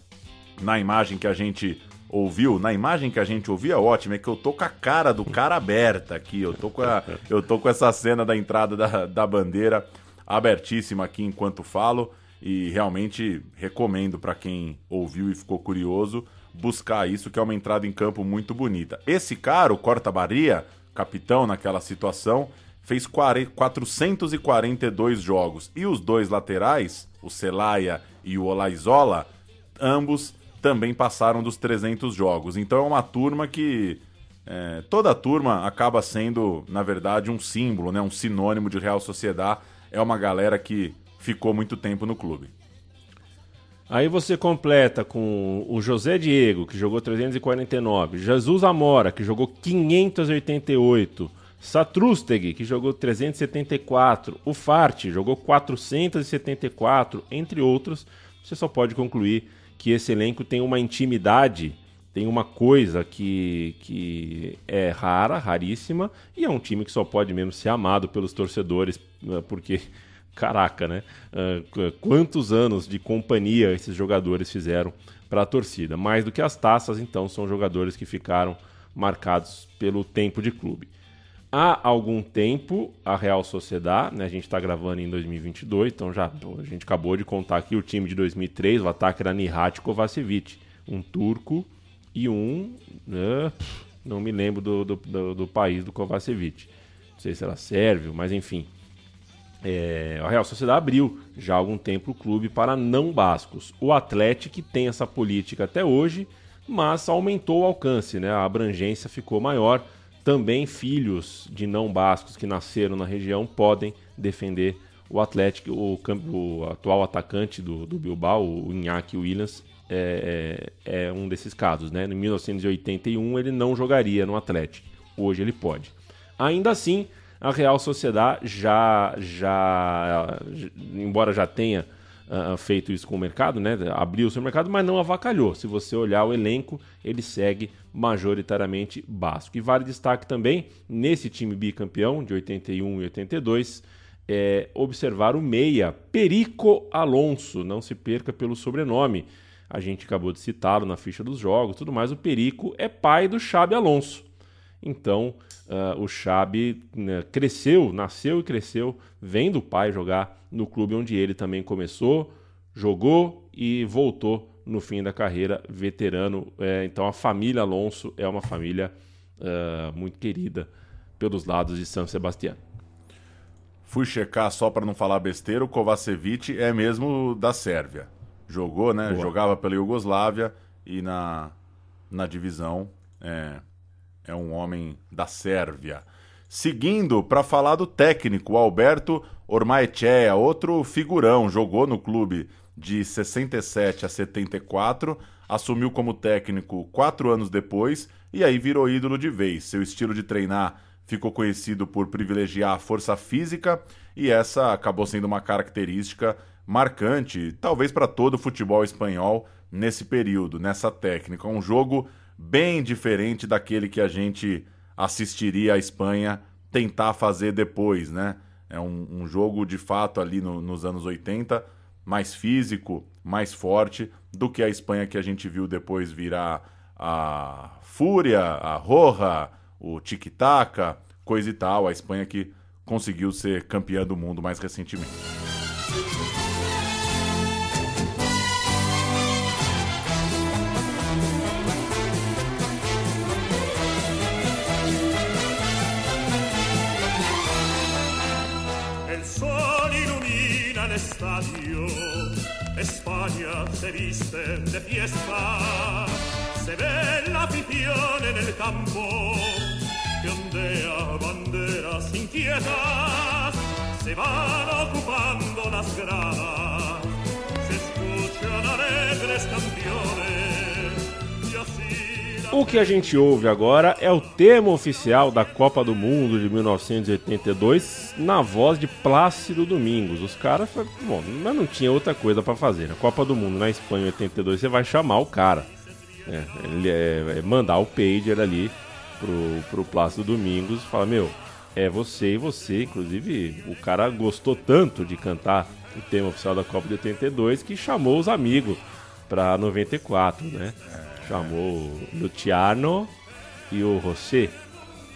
na imagem que a gente ouviu, na imagem que a gente ouviu é ótima, é que eu tô com a cara do cara aberta aqui, eu tô com, a, eu tô com essa cena da entrada da, da bandeira abertíssima aqui enquanto falo e realmente recomendo para quem ouviu e ficou curioso buscar isso, que é uma entrada em campo muito bonita. Esse cara, o Corta Barria, capitão naquela situação, fez 40 442 jogos e os dois laterais, o Celaya e o Olaizola, ambos também passaram dos 300 jogos. Então é uma turma que é, toda a turma acaba sendo, na verdade, um símbolo, né, um sinônimo de Real Sociedade. É uma galera que ficou muito tempo no clube. Aí você completa com o José Diego, que jogou 349, Jesus Amora, que jogou 588, Satrústeg, que jogou 374, o Farte jogou 474, entre outros. Você só pode concluir que esse elenco tem uma intimidade, tem uma coisa que, que é rara, raríssima, e é um time que só pode mesmo ser amado pelos torcedores, né, porque [LAUGHS] caraca, né? Uh, quantos anos de companhia esses jogadores fizeram para a torcida? Mais do que as taças, então, são jogadores que ficaram marcados pelo tempo de clube. Há algum tempo, a Real Sociedade, né, a gente está gravando em 2022, então já a gente acabou de contar aqui o time de 2003, o ataque era Nihat Kovacevic, um turco e um. Uh, não me lembro do, do, do, do país do Kovacevic. Não sei se era sérvio, mas enfim. É, a Real Sociedade abriu já há algum tempo o clube para não bascos. O Atlético tem essa política até hoje, mas aumentou o alcance, né? a abrangência ficou maior. Também filhos de não bascos que nasceram na região podem defender o Atlético. O, o atual atacante do, do Bilbao, o Iñaki Williams, é, é, é um desses casos. Né? Em 1981 ele não jogaria no Atlético, hoje ele pode. Ainda assim, a Real Sociedade já, já embora já tenha uh, feito isso com o mercado, né, abriu o seu mercado, mas não avacalhou. Se você olhar o elenco, ele segue majoritariamente basco. E vale destaque também, nesse time bicampeão de 81 e 82, é, observar o meia, Perico Alonso, não se perca pelo sobrenome. A gente acabou de citá-lo na ficha dos jogos, tudo mais. O Perico é pai do Xabi Alonso. Então, uh, o Xabi né, cresceu, nasceu e cresceu vendo o pai jogar no clube onde ele também começou, jogou e voltou no fim da carreira veterano. É, então, a família Alonso é uma família uh, muito querida pelos lados de São Sebastião. Fui checar só para não falar besteira, o Kovacevic é mesmo da Sérvia. Jogou, né? Boa. Jogava pela Iugoslávia e na, na divisão é, é um homem da Sérvia. Seguindo para falar do técnico, Alberto Ormaechea, outro figurão, jogou no clube de 67 a 74, assumiu como técnico quatro anos depois e aí virou ídolo de vez. Seu estilo de treinar ficou conhecido por privilegiar a força física e essa acabou sendo uma característica marcante, talvez para todo o futebol espanhol nesse período, nessa técnica. Um jogo bem diferente daquele que a gente assistiria a Espanha tentar fazer depois, né? É um, um jogo de fato ali no, nos anos 80, mais físico, mais forte do que a Espanha que a gente viu depois virar a Fúria, a Roja, o Tic-Tac, coisa e tal. A Espanha que conseguiu ser campeã do mundo mais recentemente. Estadio, España se viste de fiesta, se ve la afición en el campo, que ondea banderas inquietas, se van ocupando las gradas, se escuchan alegres canciones, y así O que a gente ouve agora é o tema oficial da Copa do Mundo de 1982, na voz de Plácido Domingos. Os caras, bom, mas não tinha outra coisa para fazer. Na Copa do Mundo na Espanha 82, você vai chamar o cara. É, ele é, é mandar o pager ali pro, pro Plácido Domingos e falar: Meu, é você e você. Inclusive, o cara gostou tanto de cantar o tema oficial da Copa de 82 que chamou os amigos para 94, né? Chamou o Luciano e o José,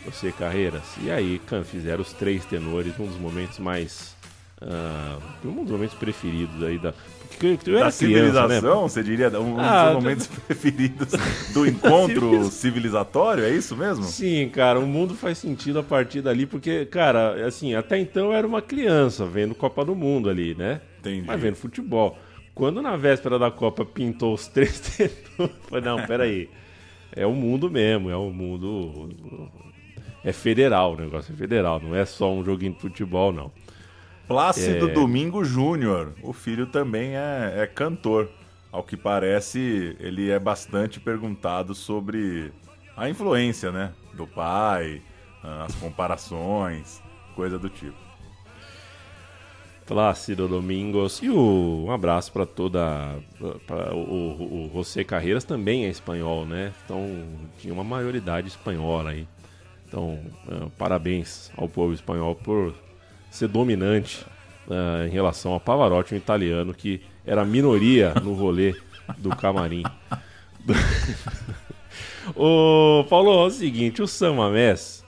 José Carreiras. E aí, fizeram os três tenores, um dos momentos mais. Uh, um dos momentos preferidos aí da. Porque eu era da civilização, criança, né? você diria, um ah, dos momentos [LAUGHS] preferidos do encontro civilizatório, é isso mesmo? Sim, cara, o mundo faz sentido a partir dali, porque, cara, assim, até então eu era uma criança vendo Copa do Mundo ali, né? Entendi. Mas vendo futebol. Quando na véspera da Copa pintou os três [LAUGHS] tenores, falei, não, peraí. É o mundo mesmo, é o mundo. É federal, o negócio é federal, não é só um joguinho de futebol, não. Plácido é... Domingo Júnior, o filho também é, é cantor. ao que parece, ele é bastante perguntado sobre a influência, né? Do pai, as comparações, coisa do tipo. Plácido Domingos. E o, um abraço para toda. Pra, o, o, José Carreiras também é espanhol, né? Então tinha uma maioridade espanhola aí. Então, uh, parabéns ao povo espanhol por ser dominante uh, em relação ao Pavarotti, um italiano que era minoria no rolê do camarim. [LAUGHS] o Paulo, é o seguinte, o San Mamés,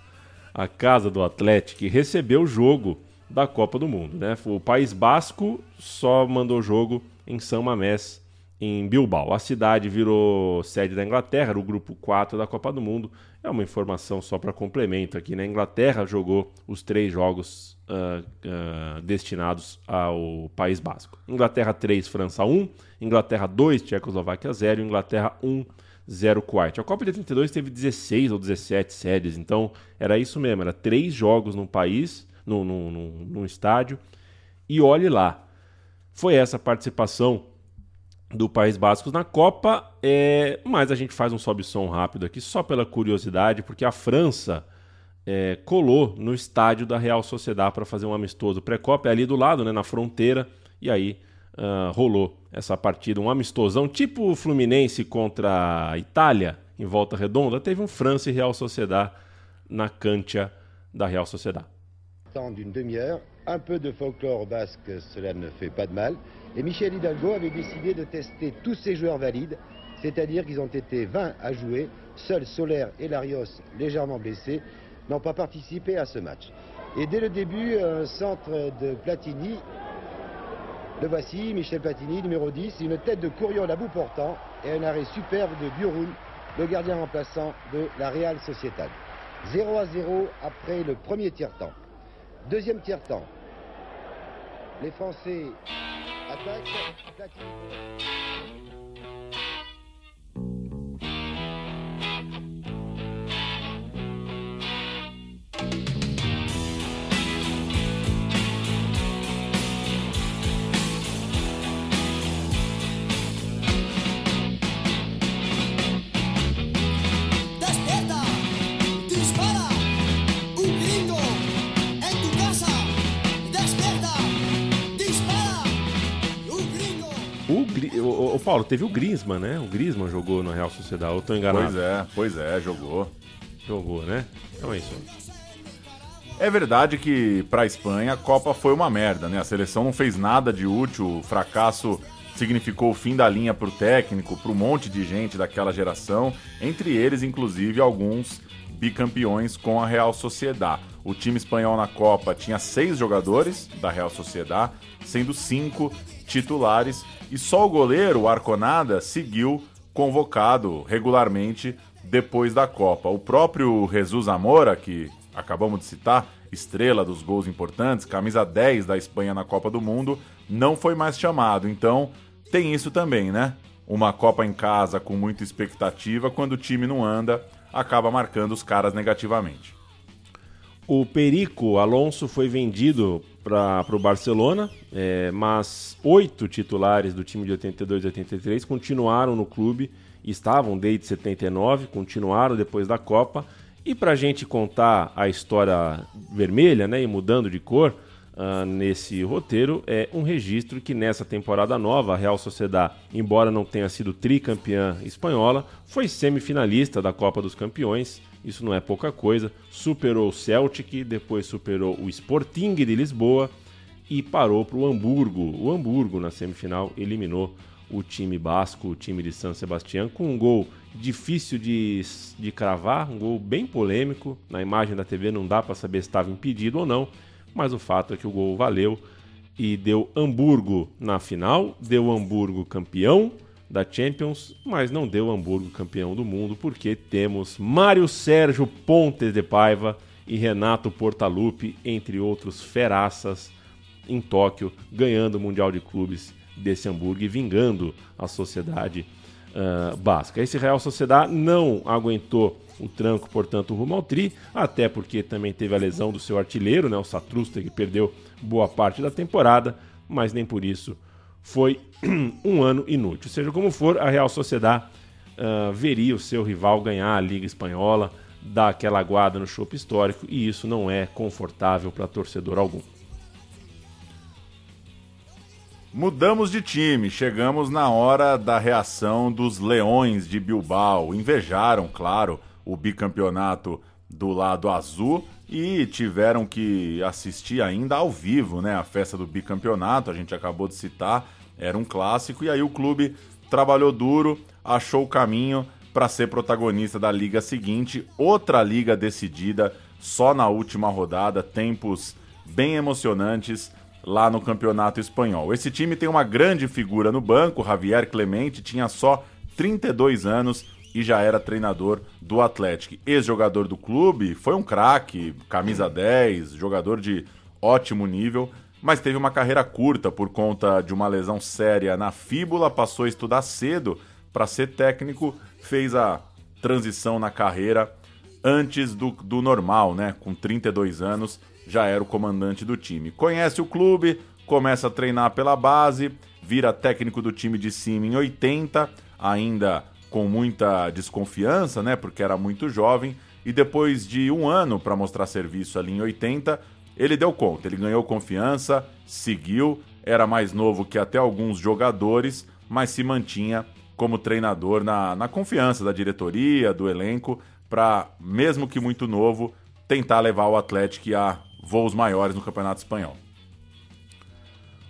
a casa do Atlético, recebeu o jogo da Copa do Mundo, né? O País Basco só mandou jogo em São Mamés, em Bilbao. A cidade virou sede da Inglaterra, era o grupo 4 da Copa do Mundo. É uma informação só para complemento aqui, né? A Inglaterra jogou os três jogos uh, uh, destinados ao País Basco. Inglaterra 3, França 1, Inglaterra 2, Tchecoslováquia 0, Inglaterra 1, 0 Kuwait. A Copa de 82 teve 16 ou 17 sedes, então era isso mesmo, era três jogos no país no, no, no, estádio. E olhe lá, foi essa participação do País Basco na Copa, é... mas a gente faz um sobe-som rápido aqui, só pela curiosidade, porque a França é, colou no estádio da Real Sociedade para fazer um amistoso pré-copa, é ali do lado, né, na fronteira, e aí uh, rolou essa partida, um amistosão, tipo Fluminense contra a Itália, em volta redonda, teve um França e Real Sociedade na cancha da Real Sociedade. Temps d'une demi-heure. Un peu de folklore basque, cela ne fait pas de mal. Et Michel Hidalgo avait décidé de tester tous ses joueurs valides, c'est-à-dire qu'ils ont été 20 à jouer. Seuls Solaire et Larios, légèrement blessés, n'ont pas participé à ce match. Et dès le début, un centre de Platini, le voici, Michel Platini, numéro 10, une tête de Courion à bout portant et un arrêt superbe de Burun, le gardien remplaçant de la Real Sociedad. 0 à 0 après le premier tiers-temps. Deuxième tiers-temps. Les Français attaquent. O, o, Paulo, teve o Griezmann, né? O Griezmann jogou no Real Sociedade, eu tô enganado. Pois é, pois é, jogou. Jogou, né? Então é isso. É verdade que para a Espanha a Copa foi uma merda, né? A seleção não fez nada de útil, o fracasso significou o fim da linha para o técnico, para um monte de gente daquela geração, entre eles, inclusive, alguns bicampeões com a Real Sociedad. O time espanhol na Copa tinha seis jogadores da Real Sociedad, sendo cinco titulares, e só o goleiro, o Arconada, seguiu convocado regularmente depois da Copa. O próprio Jesus Amora, que acabamos de citar, estrela dos gols importantes, camisa 10 da Espanha na Copa do Mundo, não foi mais chamado. Então, tem isso também, né? Uma Copa em casa com muita expectativa, quando o time não anda, acaba marcando os caras negativamente. O Perico Alonso foi vendido para o Barcelona, é, mas oito titulares do time de 82 e 83 continuaram no clube, estavam desde 79, continuaram depois da Copa. E para a gente contar a história vermelha, né, e mudando de cor uh, nesse roteiro, é um registro que nessa temporada nova, a Real Sociedad, embora não tenha sido tricampeã espanhola, foi semifinalista da Copa dos Campeões isso não é pouca coisa. Superou o Celtic, depois superou o Sporting de Lisboa e parou para o Hamburgo. O Hamburgo, na semifinal, eliminou o time basco, o time de San Sebastián, com um gol difícil de, de cravar, um gol bem polêmico. Na imagem da TV não dá para saber se estava impedido ou não, mas o fato é que o gol valeu e deu Hamburgo na final, deu Hamburgo campeão da Champions, mas não deu Hamburgo campeão do mundo, porque temos Mário Sérgio Pontes de Paiva e Renato Portaluppi, entre outros feraças, em Tóquio, ganhando o Mundial de Clubes desse Hamburgo e vingando a sociedade uh, basca. Esse Real Sociedade não aguentou o tranco, portanto, rumo ao tri, até porque também teve a lesão do seu artilheiro, né, o Satrusta, que perdeu boa parte da temporada, mas nem por isso foi [CLEARS THROAT] um ano inútil. Seja como for, a Real Sociedade uh, veria o seu rival ganhar a Liga Espanhola, dar aquela aguada no chope histórico, e isso não é confortável para torcedor algum. Mudamos de time, chegamos na hora da reação dos Leões de Bilbao. Invejaram, claro, o bicampeonato do lado azul e tiveram que assistir ainda ao vivo, né, a festa do bicampeonato. A gente acabou de citar, era um clássico e aí o clube trabalhou duro, achou o caminho para ser protagonista da liga seguinte, outra liga decidida só na última rodada, tempos bem emocionantes lá no Campeonato Espanhol. Esse time tem uma grande figura no banco, Javier Clemente, tinha só 32 anos e já era treinador do Atlético. Ex-jogador do clube, foi um craque, camisa 10, jogador de ótimo nível, mas teve uma carreira curta por conta de uma lesão séria na fíbula, passou a estudar cedo para ser técnico, fez a transição na carreira antes do, do normal, né? Com 32 anos, já era o comandante do time. Conhece o clube, começa a treinar pela base, vira técnico do time de cima em 80, ainda com muita desconfiança, né? Porque era muito jovem. E depois de um ano para mostrar serviço ali em 80, ele deu conta, ele ganhou confiança, seguiu, era mais novo que até alguns jogadores, mas se mantinha como treinador na, na confiança da diretoria, do elenco, para, mesmo que muito novo, tentar levar o Atlético a voos maiores no Campeonato Espanhol.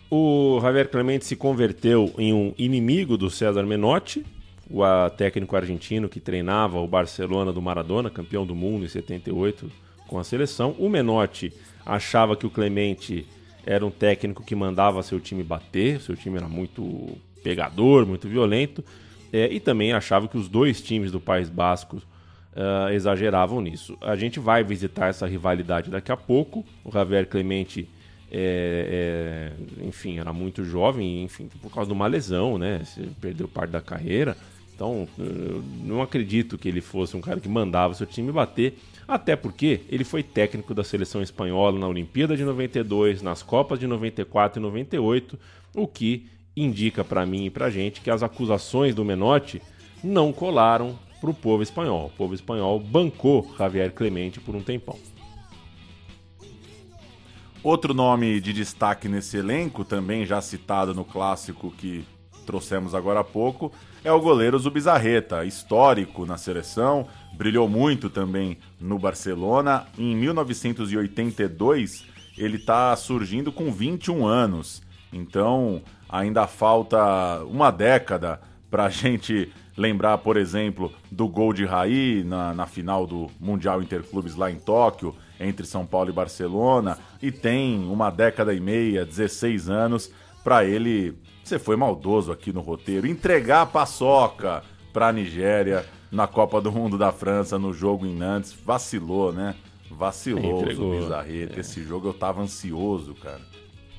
O Javier Clemente se converteu em um inimigo do César Menotti, o técnico argentino que treinava o Barcelona do Maradona, campeão do mundo em 78 com a seleção. O Menotti achava que o Clemente era um técnico que mandava seu time bater, seu time era muito pegador, muito violento, é, e também achava que os dois times do País Basco uh, exageravam nisso. A gente vai visitar essa rivalidade daqui a pouco. O Javier Clemente, é, é, enfim, era muito jovem, enfim, por causa de uma lesão, né? Perdeu parte da carreira. Então, eu não acredito que ele fosse um cara que mandava seu time bater, até porque ele foi técnico da seleção espanhola na Olimpíada de 92, nas Copas de 94 e 98, o que indica para mim e para gente que as acusações do Menotti não colaram para o povo espanhol. O povo espanhol bancou Javier Clemente por um tempão. Outro nome de destaque nesse elenco, também já citado no clássico que trouxemos agora há pouco, é o goleiro Zubizarreta, histórico na seleção, brilhou muito também no Barcelona. Em 1982, ele está surgindo com 21 anos, então ainda falta uma década para a [LAUGHS] gente lembrar, por exemplo, do gol de Raí na, na final do Mundial Interclubes lá em Tóquio, entre São Paulo e Barcelona, e tem uma década e meia, 16 anos, para ele. Você foi maldoso aqui no roteiro. Entregar a paçoca para a Nigéria na Copa do Mundo da França, no jogo em Nantes. Vacilou, né? Vacilou o Bizarreta. É. Esse jogo eu tava ansioso, cara.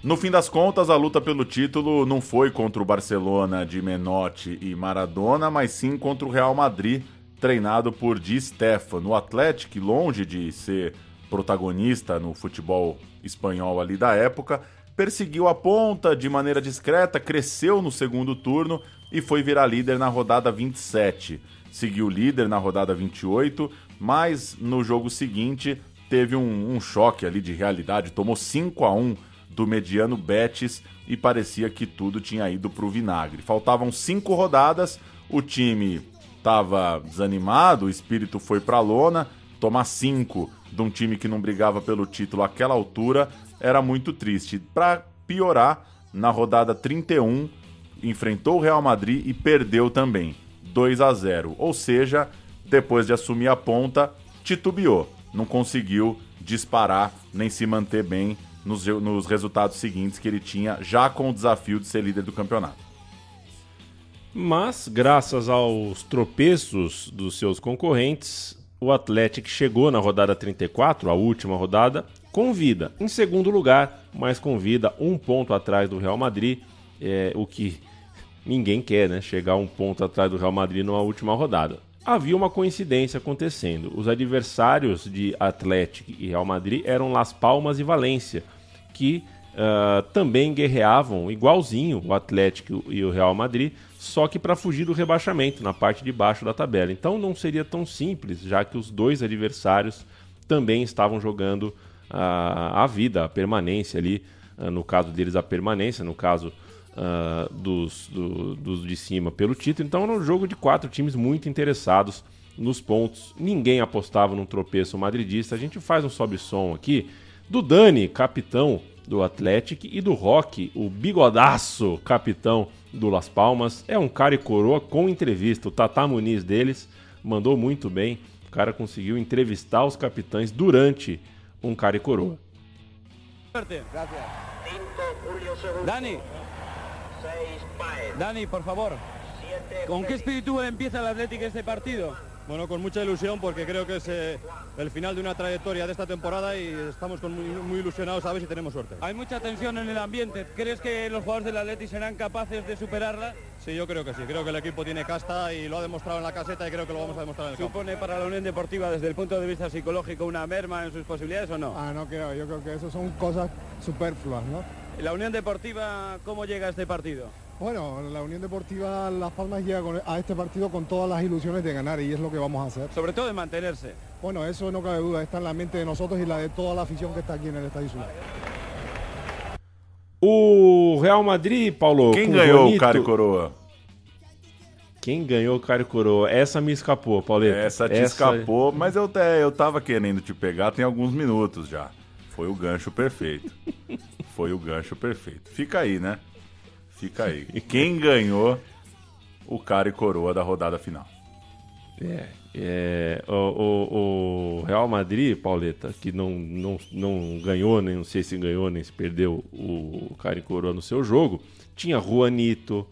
No fim das contas, a luta pelo título não foi contra o Barcelona de Menotti e Maradona, mas sim contra o Real Madrid, treinado por Di Stefano. O Atlético, longe de ser protagonista no futebol espanhol ali da época, perseguiu a ponta de maneira discreta, cresceu no segundo turno e foi virar líder na rodada 27. Seguiu líder na rodada 28, mas no jogo seguinte teve um, um choque ali de realidade, tomou 5 a 1 do mediano Betis e parecia que tudo tinha ido para o vinagre. Faltavam cinco rodadas, o time estava desanimado, o espírito foi para a lona. Tomar cinco de um time que não brigava pelo título àquela altura era muito triste. Para piorar, na rodada 31, enfrentou o Real Madrid e perdeu também, 2 a 0. Ou seja, depois de assumir a ponta, titubeou, não conseguiu disparar nem se manter bem nos, nos resultados seguintes que ele tinha, já com o desafio de ser líder do campeonato. Mas, graças aos tropeços dos seus concorrentes, o Atlético chegou na rodada 34, a última rodada, com vida. Em segundo lugar, mas com vida, um ponto atrás do Real Madrid, é, o que ninguém quer, né? Chegar um ponto atrás do Real Madrid numa última rodada havia uma coincidência acontecendo. Os adversários de Atlético e Real Madrid eram Las Palmas e Valência, que ah, também guerreavam igualzinho o Atlético e o Real Madrid, só que para fugir do rebaixamento na parte de baixo da tabela. Então não seria tão simples, já que os dois adversários também estavam jogando ah, a vida, a permanência ali. ah, no caso deles, a permanência, no caso ah, dos, do- dos de cima pelo título. Então era um jogo de quatro times muito interessados nos pontos. Ninguém apostava num tropeço madridista. A gente faz um sobe-som aqui do Dani, capitão do Atlético, e do Rock, o bigodaço capitão do Las Palmas. É um cara e coroa com entrevista. O Tata Muniz deles mandou muito bem. O cara conseguiu entrevistar os capitães durante um cara e coroa. Dani. Dani, por favor. ¿Con qué espíritu empieza el Atlético este partido? Bueno, con mucha ilusión porque creo que es eh, el final de una trayectoria de esta temporada y estamos con muy, muy ilusionados a ver si tenemos suerte. Hay mucha tensión en el ambiente. ¿Crees que los jugadores del Atlético serán capaces de superarla? Sí, yo creo que sí. Creo que el equipo tiene casta y lo ha demostrado en la caseta y creo que lo vamos a demostrar en el campo. ¿Supone para la Unión Deportiva desde el punto de vista psicológico una merma en sus posibilidades o no? Ah, no creo, yo creo que eso son cosas superfluas, ¿no? ¿La Unión Deportiva cómo llega a este partido? Bueno, la Unión Deportiva Las Palmas llega con- a este partido con todas las ilusiones de ganar y es lo que vamos a hacer. Sobre todo de mantenerse. Bueno, eso no cabe duda, está en la mente de nosotros y la de toda la afición que está aquí en el Estadio Insular. O Real Madrid, Paulo. Quem com ganhou Bonito- o cara e coroa? Quem ganhou o cara e coroa? Essa me escapou, Pauleta. Essa te escapou, mas eu, te- eu tava querendo te pegar tem alguns minutos já. Foi o gancho perfeito. Foi o gancho perfeito. Fica aí, né? Fica aí. Quem ganhou o cara e coroa da rodada final? É, é, o, o- o Real Madrid, Pauleta, que não, não, não ganhou, nem não sei se ganhou, nem se perdeu o cara e coroa no seu jogo, tinha Juanito,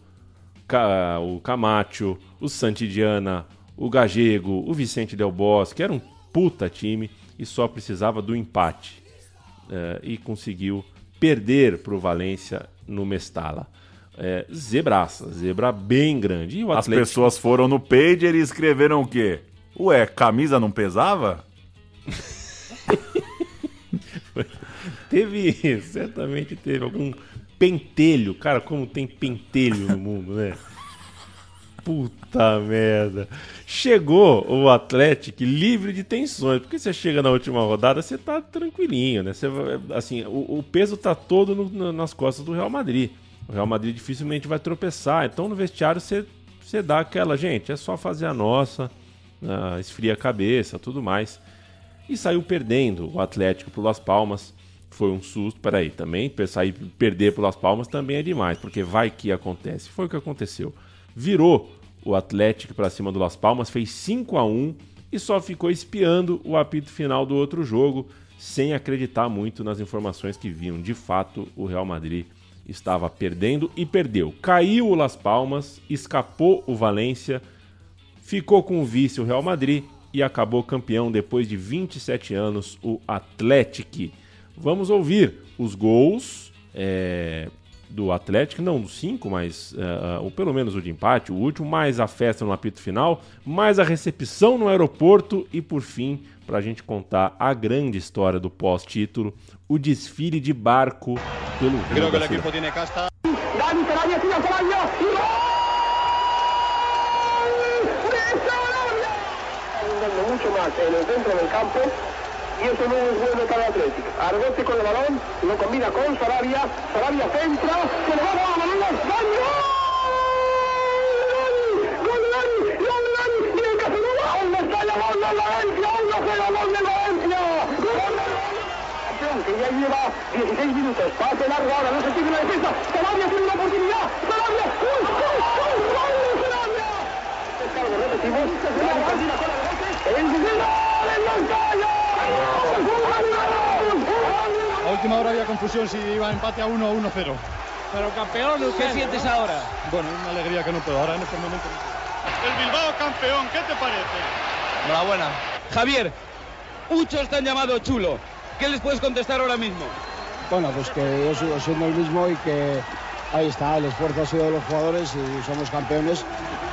o Camacho, o Santidiana, o Gagego, o Vicente Del Bosque, era um puta time e só precisava do empate. É, e conseguiu perder para o Valência no Mestala. É, zebraça, zebra bem grande. As Atlético- pessoas foram no pager e escreveram o quê? Ué, camisa não pesava? [LAUGHS] Teve, certamente teve algum pentelho. Cara, como tem pentelho no mundo, né? Puta merda. Chegou o Atlético livre de tensões, porque você chega na última rodada, você tá tranquilinho, né? Você, assim, o, o peso tá todo no- no- nas costas do Real Madrid. O Real Madrid dificilmente vai tropeçar. Então no vestiário você, você dá aquela, gente, é só fazer a nossa, ah, esfria a cabeça, tudo mais e saiu perdendo o Atlético pro Las Palmas. Foi um susto, peraí, também sair perder pro Las Palmas também é demais, porque vai que acontece. Foi o que aconteceu. Virou o Atlético para cima do Las Palmas, fez 5 a 1 e só ficou espiando o apito final do outro jogo, sem acreditar muito nas informações que viam. De fato, o Real Madrid estava perdendo e perdeu. Caiu o Las Palmas, escapou o Valência, ficou com o vice o Real Madrid e acabou campeão depois de 27 anos, o Atlético. Vamos ouvir os gols é, do Atlético, não dos cinco, mas é, ou pelo menos o de empate, o último, mais a festa no apito final, mais a recepção no aeroporto e por fim, para a gente contar a grande história do pós-título, o desfile de barco pelo Rio da y gol. mucho más en el centro del campo y eso no es bueno para el Atlético. Argote con el balón, lo combina con Sarabia, Sarabia centra, se le va a dar la. ¡Gol! ¡Gol! ¡Gol de Dani! ¡Y el Casanova! ¡Gol de España! ¡Gol de Valencia! ¡1-0! ¡Gol de Valencia! ¡Gol de Campeón que ya lleva 16 minutos, pase largo ahora, no se tiene la. A última hora había confusión si iba empate a 1 o 1-0. Pero campeón, ¿qué sientes ahora? Bueno, una alegría que no puedo. Ahora en este momento. El Bilbao campeón, ¿qué te parece? Enhorabuena. Javier, muchos te han llamado chulo. ¿Qué les puedes contestar ahora mismo? Bueno, pues que yo sigo siendo el mismo y que ahí está, el esfuerzo ha sido de los jugadores y somos campeones.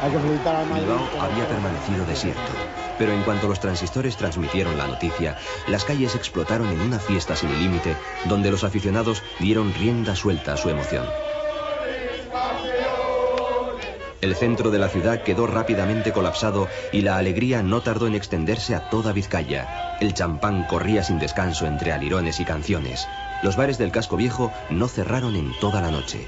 Hay que felicitar al Madrid. Bilbao pero- había permanecido desierto. Pero en cuanto los transistores transmitieron la noticia, las calles explotaron en una fiesta sin límite, donde los aficionados dieron rienda suelta a su emoción. El centro de la ciudad quedó rápidamente colapsado y la alegría no tardó en extenderse a toda Vizcaya. El champán corría sin descanso entre alirones y canciones. Los bares del casco viejo no cerraron en toda la noche.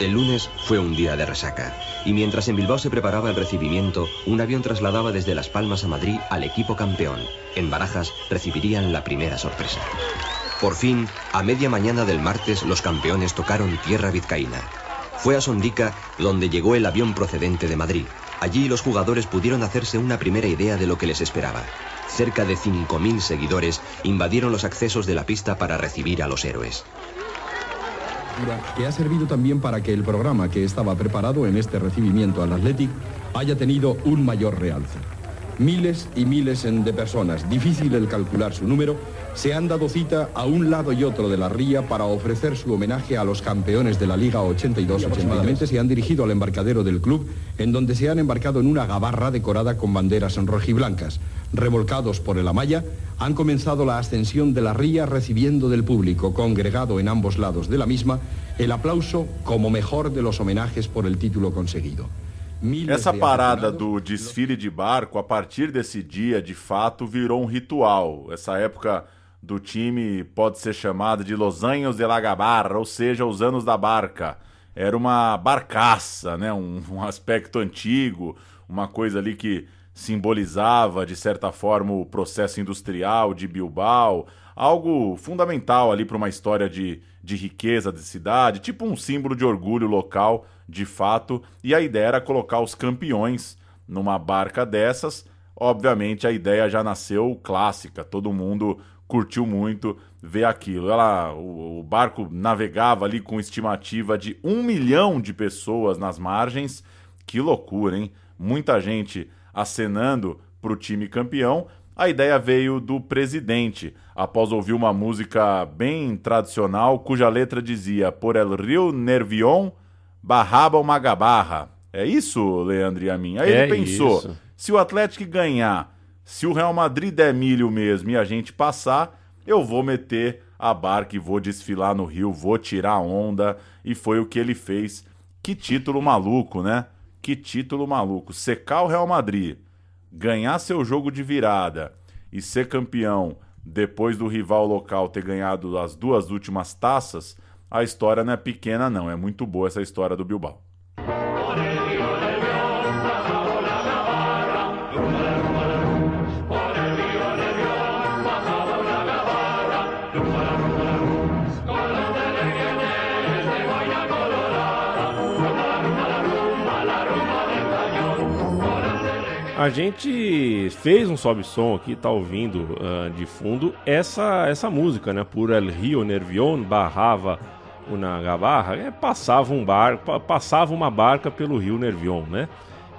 El lunes fue un día de resaca, y mientras en Bilbao se preparaba el recibimiento, un avión trasladaba desde Las Palmas a Madrid al equipo campeón. En Barajas recibirían la primera sorpresa. Por fin, a media mañana del martes, los campeones tocaron tierra vizcaína. Fue a Sondica donde llegó el avión procedente de Madrid. Allí los jugadores pudieron hacerse una primera idea de lo que les esperaba. Cerca de 5.000 seguidores invadieron los accesos de la pista para recibir a los héroes. Que ha servido también para que el programa que estaba preparado en este recibimiento al Athletic haya tenido un mayor realce. Miles y miles de personas, difícil el calcular su número, se han dado cita a un lado y otro de la ría para ofrecer su homenaje a los campeones de la Liga 82. Aproximadamente se han dirigido al embarcadero del club, en donde se han embarcado en una gabarra decorada con banderas rojiblancas. Remolcados por el Amaya, han comenzado la ascensión de la ría recibiendo del público, congregado en ambos lados de la misma, el aplauso como mejor de los homenajes por el título conseguido. Essa parada do desfile de barco, a partir desse dia, de fato, virou um ritual. Essa época do time pode ser chamada de Los Años de la Gabarra, ou seja, os anos da barca. Era uma barcaça, né? um, [LAUGHS] um aspecto antigo, uma coisa ali que simbolizava, de certa forma, o processo industrial de Bilbao, algo fundamental ali para uma história de, de riqueza de cidade, tipo um símbolo de orgulho local de fato, e a ideia era colocar os campeões numa barca dessas. Obviamente a ideia já nasceu clássica, todo mundo curtiu muito ver aquilo. Ela, o, o barco navegava ali com estimativa de um milhão de pessoas nas margens. Que loucura, hein? Muita gente acenando para o time campeão. A ideia veio do presidente, após ouvir uma música bem tradicional, cuja letra dizia Por el Rio Nervion, Barraba uma gabarra. É isso, Leandro e a mim. Aí é ele pensou: isso. se o Atlético ganhar, se o Real Madrid der milho mesmo e a gente passar, eu vou meter a barca e vou desfilar no Rio, vou tirar onda. E foi o que ele fez. Que título maluco, né? Que título maluco. Secar o Real Madrid, ganhar seu jogo de virada e ser campeão depois do rival local ter ganhado as duas últimas taças a história não é pequena, não. É muito boa essa história do Bilbao. A gente fez um sobe-som aqui, tá ouvindo uh, de fundo essa essa música, né? Por El Rio Nervion barrava o Nagabarra, é, passava um barco, passava uma barca pelo rio Nervion, né?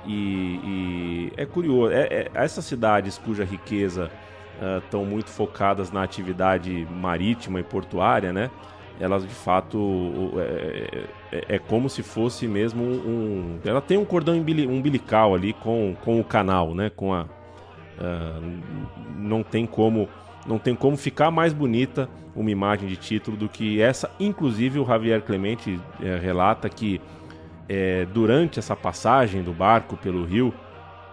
E, e é curioso, é, é, essas cidades cuja riqueza estão uh, muito focadas na atividade marítima e portuária, né? Elas de fato é, é, é como se fosse mesmo um, ela tem um cordão umbilical ali com, com o canal, né? Com a uh, não tem como não tem como ficar mais bonita uma imagem de título do que essa. Inclusive, o Javier Clemente é, relata que é, durante essa passagem do barco pelo rio,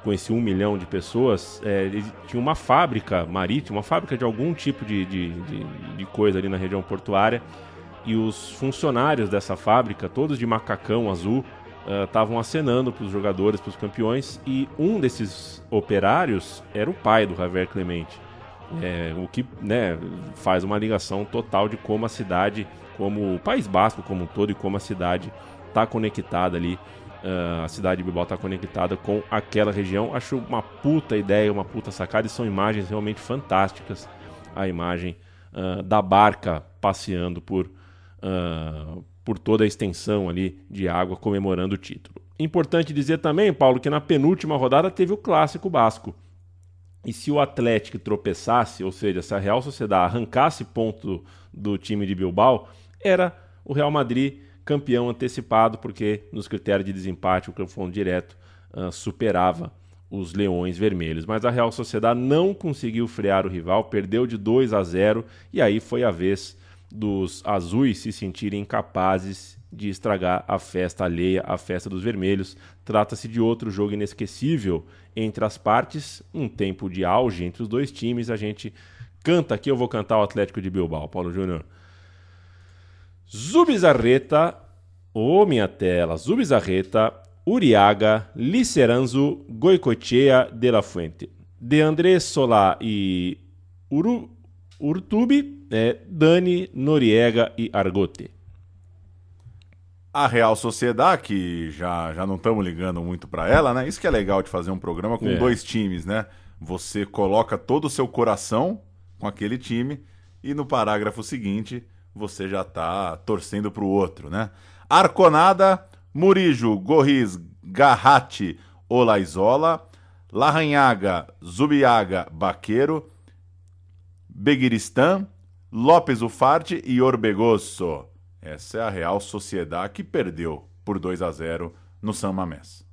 com esse um milhão de pessoas, é, tinha uma fábrica marítima, uma fábrica de algum tipo de, de, de, de coisa ali na região portuária. E os funcionários dessa fábrica, todos de macacão azul, estavam uh, acenando para os jogadores, para os campeões. E um desses operários era o pai do Javier Clemente. É, o que né, faz uma ligação total de como a cidade, como o País Basco como um todo e como a cidade está conectada ali. Uh, a cidade de Bilbao está conectada com aquela região. Acho uma puta ideia, uma puta sacada e são imagens realmente fantásticas. A imagem uh, da barca passeando por, uh, por toda a extensão ali de água comemorando o título. Importante dizer também, Paulo, que na penúltima rodada teve o clássico basco. E se o Atlético tropeçasse, ou seja, se a Real Sociedade arrancasse ponto do time de Bilbao, era o Real Madrid campeão antecipado, porque nos critérios de desempate o confronto direto ah, superava os Leões Vermelhos. Mas a Real Sociedade não conseguiu frear o rival, perdeu de 2 a 0 e aí foi a vez dos azuis se sentirem incapazes de estragar a festa alheia, a festa dos vermelhos. Trata-se de outro jogo inesquecível entre as partes, um tempo de auge entre os dois times. A gente canta aqui, eu vou cantar o Atlético de Bilbao, Paulo Júnior. Zubizarreta, ô oh, minha tela, Zubizarreta, Uriaga, Liceranzo, Goicoechea de la Fuente. De André Solá e Uru, Urtubi, é, Dani, Noriega e Argote. A Real Sociedade, que já, já não estamos ligando muito para ela, né? Isso que é legal de fazer um programa com É. dois times, né? Você coloca todo o seu coração com aquele time e no parágrafo seguinte você já tá torcendo pro outro, né? Arconada, Murijo, Gorriz, Garratti, Olaizola, Larranhaga, Zubiaga, Baqueiro, Beguiristan, Lopes Ufarte e Orbegoso. Essa é a Real Sociedade que perdeu por 2 a 0 no San Mamés.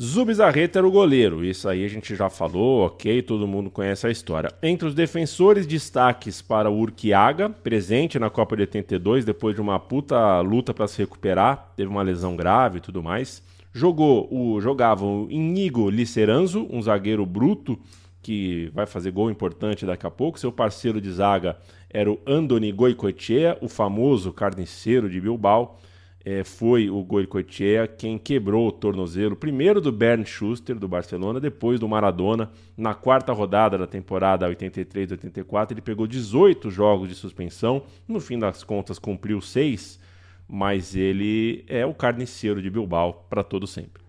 Zubizarreta era o goleiro, isso aí a gente já falou, ok, todo mundo conhece a história. Entre os defensores, destaques para o Urquiaga, presente na Copa de 82, depois de uma puta luta para se recuperar, teve uma lesão grave e tudo mais. Jogou o, jogava o Inigo Liceranzo, um zagueiro bruto, que vai fazer gol importante daqui a pouco. Seu parceiro de zaga era o Andoni Goicoechea, o famoso carniceiro de Bilbao é, foi o Goicoechea quem quebrou o tornozelo, primeiro do Bernd Schuster, do Barcelona, depois do Maradona. Na quarta rodada da temporada 83-84, ele pegou 18 jogos de suspensão. No fim das contas, cumpriu seis, mas ele é o carniceiro de Bilbao para todo sempre.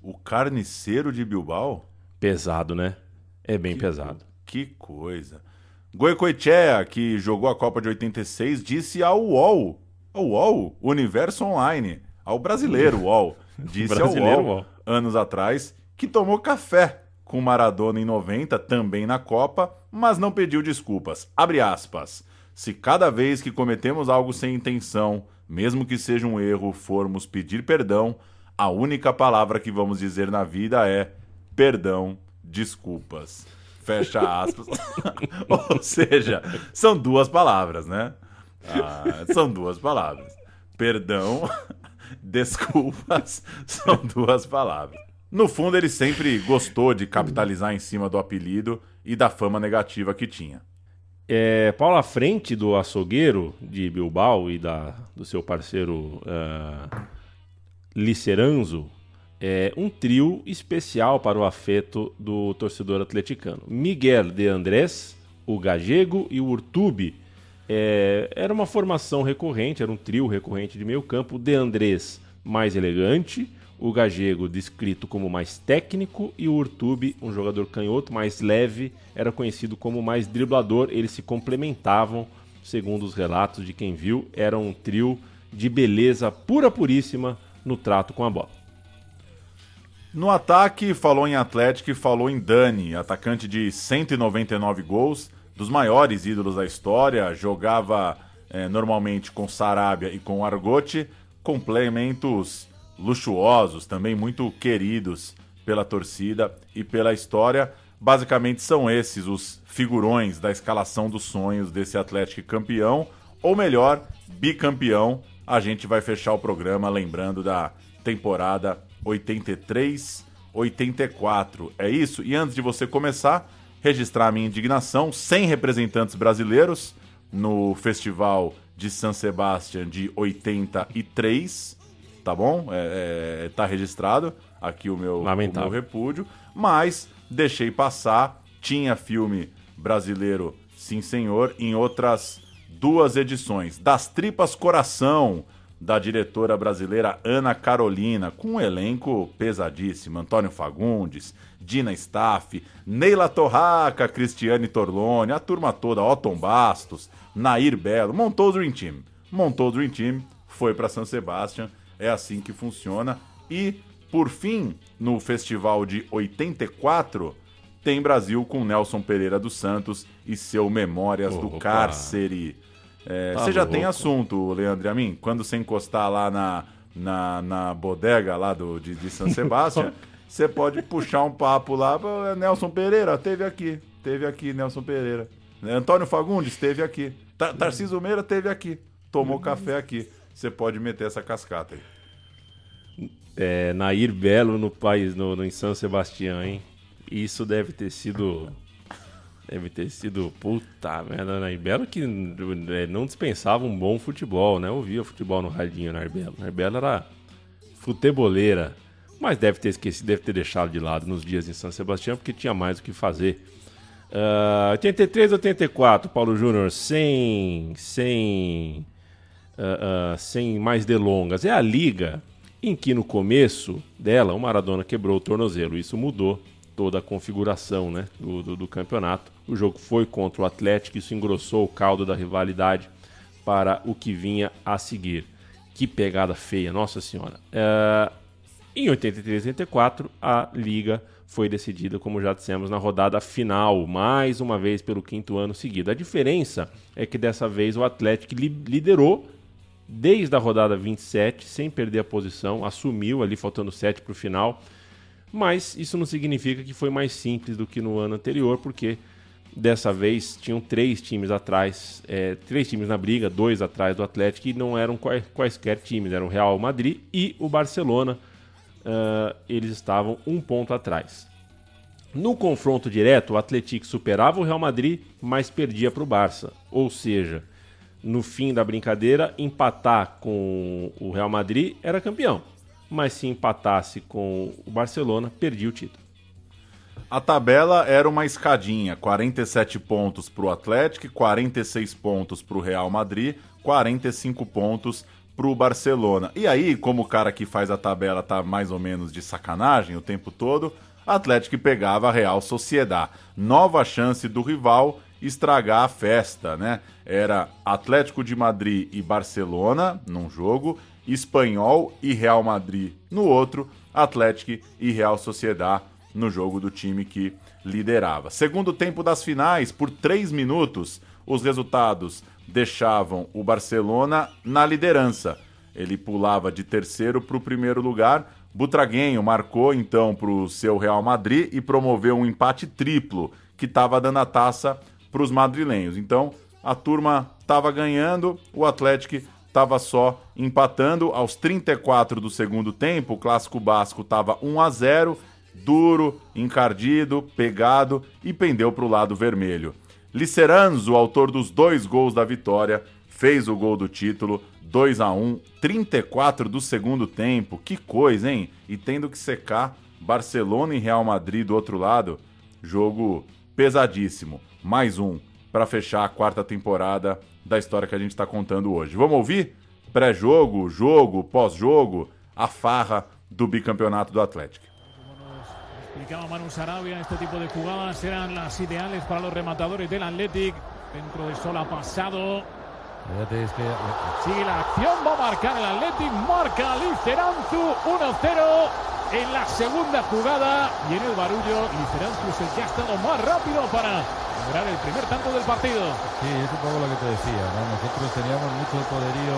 O carniceiro de Bilbao? Pesado, né? É bem pesado. Que coisa. Goicoechea, que jogou a Copa de 86, disse ao UOL, ao UOL, Universo Online, ao brasileiro [LAUGHS] UOL, disse Brasileiro ao UOL, UOL. anos atrás, que tomou café com Maradona em 90, também na Copa, mas não pediu desculpas. Abre aspas. Se cada vez que cometemos algo sem intenção, mesmo que seja um erro, formos pedir perdão, a única palavra que vamos dizer na vida é perdão, desculpas. Fecha aspas. [LAUGHS] Ou seja, são duas palavras, né? Ah, são duas palavras. Perdão, [LAUGHS] desculpas, são duas palavras. No fundo, ele sempre gostou de capitalizar em cima do apelido e da fama negativa que tinha. É, Paulo, à frente do açougueiro de Bilbao e da, do seu parceiro uh, Liceranzo, é um trio especial para o afeto do torcedor atleticano. Miguel de Andrés, o Gagego e o Urtubi. É, era uma formação recorrente, era um trio recorrente de meio campo. De Andrés mais elegante, o Gagego descrito como mais técnico e o Urtubi, um jogador canhoto mais leve, era conhecido como mais driblador. Eles se complementavam, segundo os relatos de quem viu, era um trio de beleza pura puríssima no trato com a bola. No ataque, falou em Atlético e falou em Dani, atacante de 199 gols, dos maiores ídolos da história, jogava eh, normalmente com Sarabia e com Argote, complementos luxuosos, também muito queridos pela torcida e pela história. Basicamente são esses os figurões da escalação dos sonhos desse Atlético campeão, ou melhor, bicampeão. A gente vai fechar o programa lembrando da temporada 83, 84. É isso? E antes de você começar, registrar a minha indignação, sem representantes brasileiros no Festival de San Sebastián de 83, tá bom? É, é, tá registrado aqui o meu, o Lamentável. meu repúdio, mas deixei passar, tinha filme brasileiro, sim senhor, em outras duas edições. Das Tripas Coração, da diretora brasileira Ana Carolina, com um elenco pesadíssimo. Antônio Fagundes, Dina Staff, Neila Torraca, Cristiane Torlone, a turma toda, Otton Bastos, Nair Belo, montou o Dream Team. Montou o Dream Team, foi para São Sebastião, é assim que funciona. E, por fim, no festival de 84, tem Brasil com Nelson Pereira dos Santos e seu Memórias do Opa. Cárcere. É, Tá você já tem louco. assunto, Leandro e a mim? Quando você encostar lá na, na, na bodega lá do, de, de San Sebastião, [LAUGHS] você pode puxar um papo lá. "Pô, Nelson Pereira, teve aqui. Teve aqui, Nelson Pereira. Antônio Fagundes, teve aqui. Tar Tarcísio Meira, teve aqui. Tomou café aqui. Você pode meter essa cascata aí. É, Nair Belo no país, no, no, em São Sebastião, hein? Isso deve ter sido. Deve ter sido. Puta merda, Nair Belo que é, não dispensava um bom futebol, né? Eu ouvia futebol no radinho, Nair Belo. Nair Belo era futeboleira. Mas deve ter esquecido, deve ter deixado de lado nos dias em São Sebastião, porque tinha mais o que fazer. Uh, 83, 84, Paulo Júnior, sem. sem. Uh, uh, sem mais delongas. É a liga em que no começo dela o Maradona quebrou o tornozelo. Isso mudou toda a configuração né, do, do, do, campeonato. O jogo foi contra o Atlético, isso engrossou o caldo da rivalidade para o que vinha a seguir. Que pegada feia, nossa senhora. Uh, em 83 e 84, a liga foi decidida, como já dissemos, na rodada final, mais uma vez pelo quinto ano seguido. A diferença é que dessa vez o Atlético li liderou desde a rodada 27, sem perder a posição, assumiu ali faltando 7 para o final. Mas isso não significa que foi mais simples do que no ano anterior, porque dessa vez tinham três times atrás, é, três times na briga, dois atrás do Atlético, e não eram quais, quaisquer times, eram o Real Madrid e o Barcelona. Uh, eles estavam um ponto atrás. No confronto direto, o Atlético superava o Real Madrid, mas perdia para o Barça. Ou seja, no fim da brincadeira, empatar com o Real Madrid era campeão. Mas se empatasse com o Barcelona, perdia o título. A tabela era uma escadinha: 47 pontos para o Atlético, 46 pontos para o Real Madrid, 45 pontos para o Barcelona. E aí, como o cara que faz a tabela tá mais ou menos de sacanagem o tempo todo, Atlético pegava a Real Sociedade. Nova chance do rival estragar a festa, né? Era Atlético de Madrid e Barcelona num jogo, Espanhol e Real Madrid no outro, Atlético e Real Sociedad no jogo do time que liderava. Segundo tempo das finais, por três minutos, os resultados deixavam o Barcelona na liderança. Ele pulava de terceiro para o primeiro lugar. Butraguenho marcou então para o seu Real Madrid e promoveu um empate triplo que estava dando a taça para os madrilenhos. Então a turma estava ganhando, o Atlético estava só empatando. Aos 34 do segundo tempo, o clássico basco estava 1 a 0, duro, encardido, pegado e pendeu para o lado vermelho. Liceranzo, autor dos dois gols da vitória, fez o gol do título, 2 a 1 34 do segundo tempo. Que coisa, hein? E tendo que secar Barcelona e Real Madrid do outro lado, jogo pesadíssimo. Mais um para fechar a quarta temporada da história que a gente está contando hoje. Vamos ouvir? Pré-jogo, jogo, pós-jogo, a farra do bicampeonato do Atlético. Explicaba Manu Sarabia, este tipo de jugadas eran las ideales para los rematadores del Athletic. Dentro de Sol ha pasado. Es que... Sigue la acción, va a marcar el Athletic, marca Liceranzu 1-0 en la segunda jugada. Y en el barullo, Liceranzu es el que ha estado más rápido para lograr el primer tanto del partido. Sí, es un poco lo que te decía, ¿no? Nosotros teníamos mucho poderío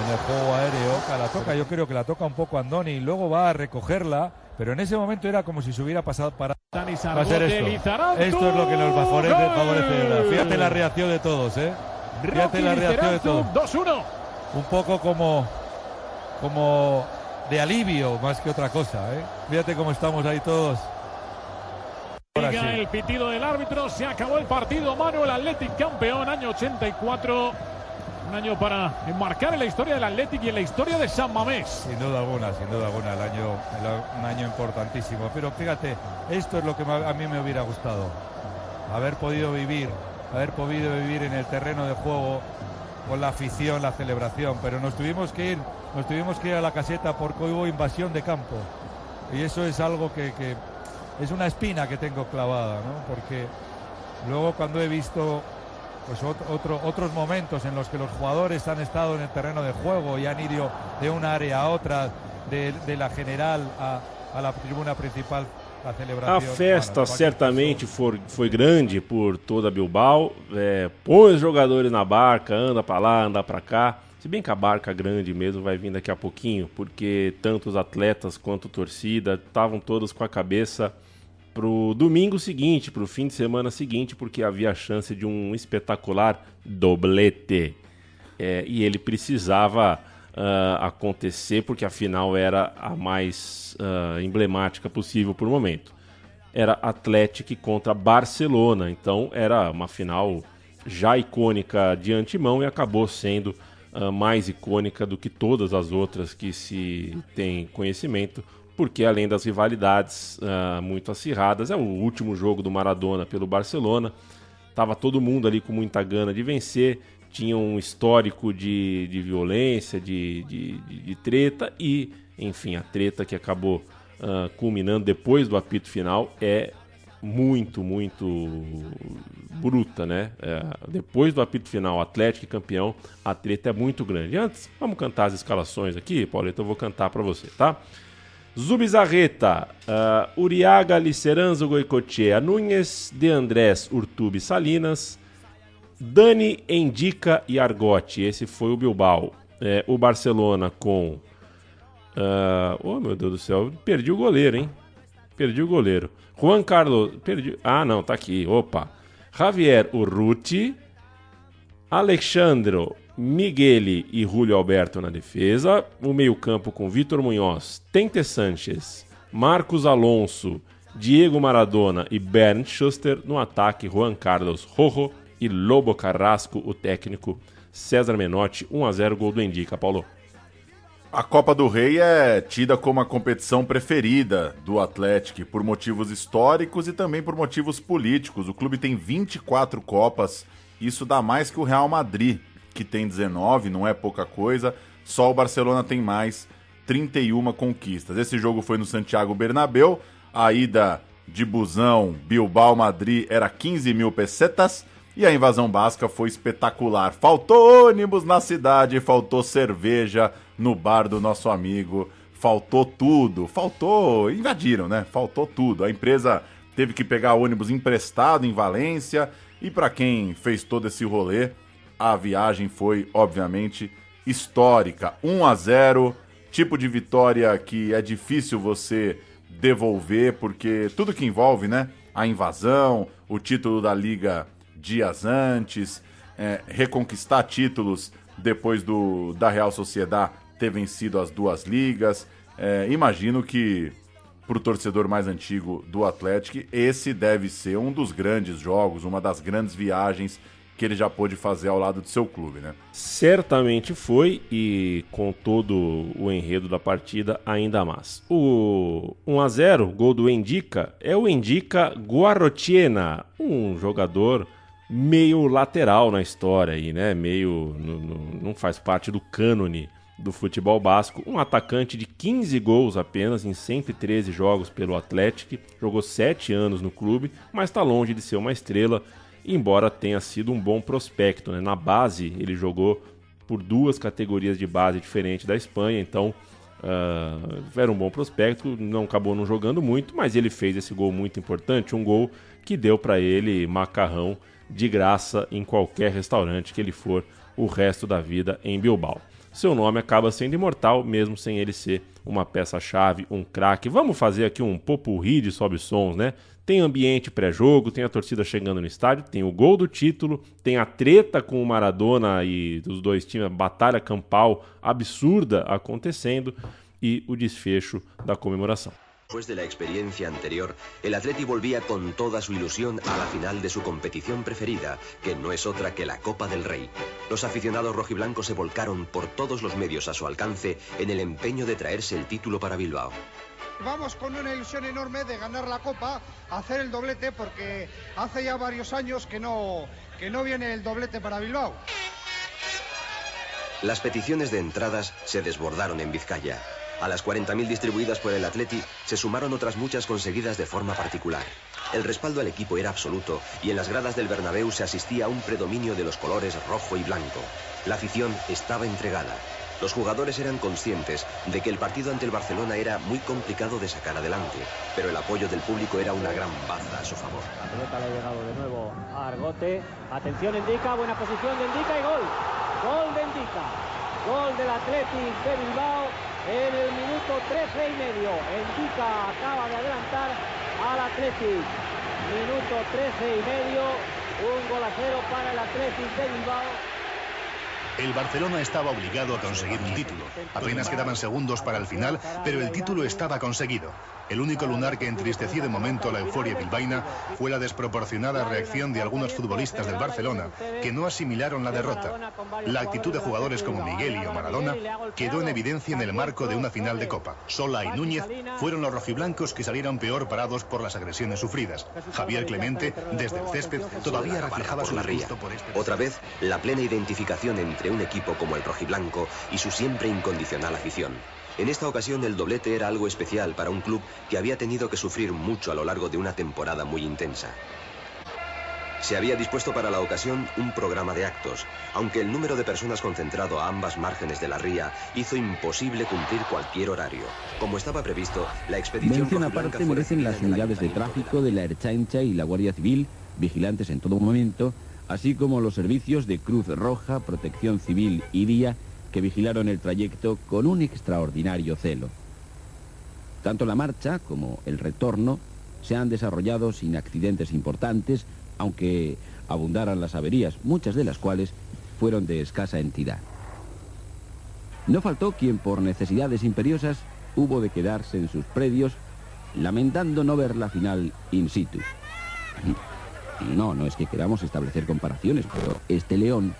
en el juego aéreo. La toca, yo creo que la toca un poco Andoni y luego va a recogerla. Pero en ese momento era como si se hubiera pasado para va a ser esto. Esto es lo que nos favorece, favorece Fíjate la reacción de todos, ¿eh? Fíjate la reacción de todos. 2-1. Un poco como como de alivio más que otra cosa, ¿eh? Fíjate cómo estamos ahí todos. El pitido del árbitro, se acabó el partido. Manuel Athletic campeón, año 84. Un año para enmarcar en la historia del Athletic y en la historia de San Mamés. Sin duda alguna, sin duda alguna, el año, el, un año importantísimo. Pero fíjate, esto es lo que a mí me hubiera gustado. Haber podido vivir, haber podido vivir en el terreno de juego con la afición, la celebración. Pero nos tuvimos que ir, nos tuvimos que ir a la caseta porque hubo invasión de campo. Y eso es algo que, que es una espina que tengo clavada, ¿no? Porque luego cuando he visto pues otro, otros momentos en los que los jugadores han estado en el terreno de juego y han ido de una área a otra, de, de la general a, a, la tribuna principal. A festa certamente foi, foi grande por toda Bilbao. É, põe os jogadores na barca, anda para lá, anda para cá. Se bem que a barca grande mesmo vai vir daqui a pouquinho, porque tanto os atletas quanto a torcida estavam todos com a cabeça pro domingo seguinte, pro fim de semana seguinte, porque havia a chance de um espetacular doblete. É, e ele precisava uh, acontecer, porque a final era a mais uh, emblemática possível por momento. Era Atlético contra Barcelona, então era uma final já icônica de antemão e acabou sendo uh, mais icônica do que todas as outras que se tem conhecimento, porque além das rivalidades uh, muito acirradas, é o último jogo do Maradona pelo Barcelona. Tava todo mundo ali com muita gana de vencer, tinha um histórico de, de violência, de, de, de, de treta e, enfim, a treta que acabou uh, culminando depois do apito final é muito, muito bruta, né? É, depois do apito final, Atlético campeão, a treta é muito grande. Antes, vamos cantar as escalações aqui, Paulito, eu vou cantar para você, tá? Zubizarreta, uh, Uriaga, Liceranzo, Goicochea, Núñez, De Andrés, Urtubi, Salinas, Dani, Endica e Argote. Esse foi o Bilbao. É, o Barcelona com... Uh, oh, meu Deus do céu, perdi o goleiro, hein? Perdi o goleiro. Juan Carlos. Perdi. Ah, não, tá aqui. Opa. Javier Urruti. Alexandro Migueli e Julio Alberto na defesa. O meio-campo com Vitor Munhoz, Tente Sanches, Marcos Alonso, Diego Maradona e Bernd Schuster. No ataque, Juan Carlos Rojo e Lobo Carrasco, o técnico César Menotti. 1 a 0 gol do Indica, Paulo. A Copa do Rei é tida como a competição preferida do Atlético por motivos históricos e também por motivos políticos. O clube tem 24 Copas, isso dá mais que o Real Madrid, que tem 19, não é pouca coisa. Só o Barcelona tem mais, 31 conquistas. Esse jogo foi no Santiago Bernabéu, a ida de busão Bilbao-Madrid era 15 mil pesetas. E a invasão basca foi espetacular. Faltou ônibus na cidade, faltou cerveja, no bar do nosso amigo. Faltou tudo, faltou. Invadiram, né? Faltou tudo. A empresa teve que pegar ônibus emprestado em Valência. E para quem fez todo esse rolê, a viagem foi, obviamente, histórica. 1 a 0 tipo de vitória que é difícil você devolver, porque tudo que envolve, né? A invasão, o título da Liga dias antes, é, reconquistar títulos depois do da Real Sociedade ter vencido as duas ligas. É, imagino que para o torcedor mais antigo do Atlético, esse deve ser um dos grandes jogos, uma das grandes viagens que ele já pôde fazer ao lado do seu clube, né? Certamente foi e com todo o enredo da partida ainda mais. O 1 a 0, gol do Endica, é o Endica Guarrotiena, um jogador meio lateral na história aí, né? Meio não faz parte do cânone do futebol basco, um atacante de 15 gols apenas em 113 jogos pelo Atlético, jogou 7 anos no clube, mas está longe de ser uma estrela, embora tenha sido um bom prospecto. Né? Na base, ele jogou por duas categorias de base diferentes da Espanha, então uh, era um bom prospecto, não acabou não jogando muito, mas ele fez esse gol muito importante, um gol que deu para ele macarrão de graça em qualquer restaurante que ele for o resto da vida em Bilbao seu nome acaba sendo imortal, mesmo sem ele ser uma peça-chave, um craque. Vamos fazer aqui um popurri de sobe sons, né? Tem ambiente pré-jogo, tem a torcida chegando no estádio, tem o gol do título, tem a treta com o Maradona e dos dois times, a batalha campal absurda acontecendo e o desfecho da comemoração. Después de la experiencia anterior, el Atleti volvía con toda su ilusión a la final de su competición preferida, que no es otra que la Copa del Rey. Los aficionados rojiblancos se volcaron por todos los medios a su alcance en el empeño de traerse el título para Bilbao. Vamos con una ilusión enorme de ganar la Copa, hacer el doblete, porque hace ya varios años que no, que no viene el doblete para Bilbao. Las peticiones de entradas se desbordaron en Vizcaya. A las 40.000 distribuidas por el Atleti se sumaron otras muchas conseguidas de forma particular. El respaldo al equipo era absoluto y en las gradas del Bernabéu se asistía a un predominio de los colores rojo y blanco. La afición estaba entregada. Los jugadores eran conscientes de que el partido ante el Barcelona era muy complicado de sacar adelante, pero el apoyo del público era una gran baza a su favor. La pelota le ha llegado de nuevo a Argote. Atención, Indica, buena posición de Indica y gol. Gol de Indica. Gol del Athletic de Bilbao en el minuto 13 y medio. Endica acaba de adelantar al Athletic. Minuto 13 y medio. Un gol a cero para el Athletic de Bilbao. El Barcelona estaba obligado a conseguir un título. Apenas quedaban segundos para el final, pero el título estaba conseguido. El único lunar que entristeció de momento la euforia bilbaína fue la desproporcionada reacción de algunos futbolistas del Barcelona que no asimilaron la derrota. La actitud de jugadores como Miguel y o Maradona quedó en evidencia en el marco de una final de Copa. Sola y Núñez fueron los rojiblancos que salieron peor parados por las agresiones sufridas. Javier Clemente, desde el césped, todavía reflejaba su disgusto por este Otra vez, la plena identificación entre un equipo como el rojiblanco y su siempre incondicional afición. En esta ocasión el doblete era algo especial para un club que había tenido que sufrir mucho a lo largo de una temporada muy intensa. Se había dispuesto para la ocasión un programa de actos, aunque el número de personas concentrado a ambas márgenes de la ría hizo imposible cumplir cualquier horario. Como estaba previsto, la expedición Mención aparte merecen las unidades de tráfico de la Erchancha y la Guardia Civil, vigilantes en todo momento, así como los servicios de Cruz Roja, Protección Civil y Día, que vigilaron el trayecto con un extraordinario celo. Tanto la marcha como el retorno se han desarrollado sin accidentes importantes, aunque abundaran las averías, muchas de las cuales fueron de escasa entidad. No faltó quien por necesidades imperiosas hubo de quedarse en sus predios, lamentando no ver la final in situ. [LAUGHS] No, no es que queramos establecer comparaciones, pero este León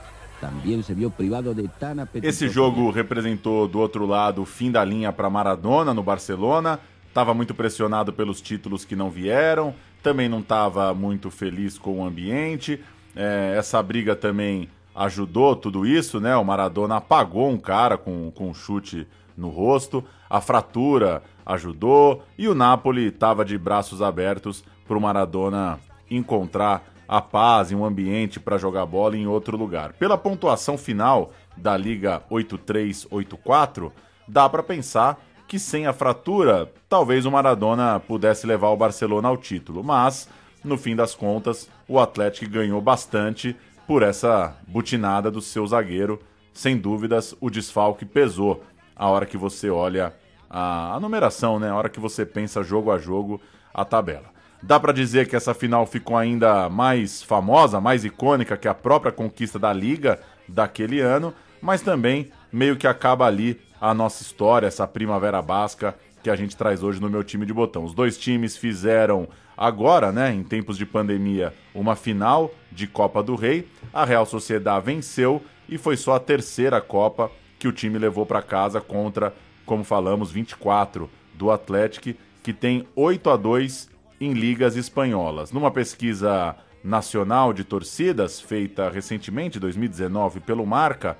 Esse jogo representou do outro lado o fim da linha para Maradona no Barcelona. Estava muito pressionado pelos títulos que não vieram, também não estava muito feliz com o ambiente. É, essa briga também ajudou tudo isso, né? O Maradona apagou um cara com, com um chute no rosto, a fratura ajudou e o Napoli estava de braços abertos para o Maradona encontrar a paz e um ambiente para jogar bola em outro lugar. Pela pontuação final da Liga 8384, dá para pensar que sem a fratura, talvez o Maradona pudesse levar o Barcelona ao título, mas no fim das contas, o Atlético ganhou bastante por essa butinada do seu zagueiro. Sem dúvidas, o desfalque pesou a hora que você olha a, a numeração, né? A hora que você pensa jogo a jogo a tabela. Dá para dizer que essa final ficou ainda mais famosa, mais icônica que a própria conquista da Liga daquele ano, mas também meio que acaba ali a nossa história, essa primavera basca que a gente traz hoje no meu time de botão. Os dois times fizeram agora, né, em tempos de pandemia, uma final de Copa do Rei. A Real Sociedade venceu e foi só a terceira Copa que o time levou para casa contra, como falamos, 24 do Atlético, que tem 8 a 2 em ligas espanholas. Numa pesquisa nacional de torcidas feita recentemente, 2019, pelo Marca,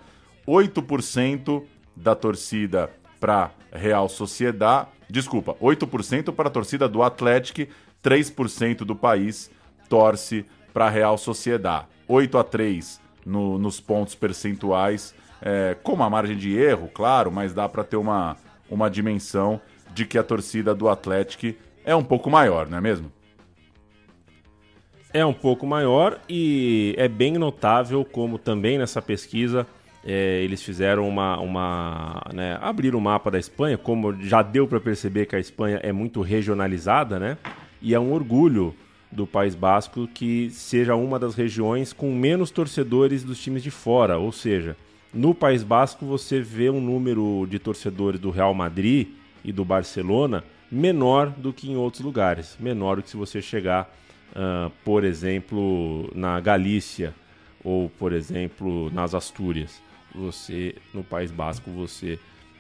8% da torcida para Real Sociedad, desculpa, 8% para a torcida do Atlético, 3% do país torce para Real Sociedad. 8 a 3 no, nos pontos percentuais, é, com uma margem de erro, claro, mas dá para ter uma, uma dimensão de que a torcida do Atlético é um pouco maior, não é mesmo? É um pouco maior e é bem notável como também nessa pesquisa é, eles fizeram uma. uma né, abrir o mapa da Espanha, como já deu para perceber que a Espanha é muito regionalizada, né? E é um orgulho do País Basco que seja uma das regiões com menos torcedores dos times de fora. Ou seja, no País Basco você vê um número de torcedores do Real Madrid e do Barcelona menor do que em outros lugares. Menor do que se você chegar, uh, por exemplo, na Galícia ou, por exemplo, nas Astúrias você no País Basco você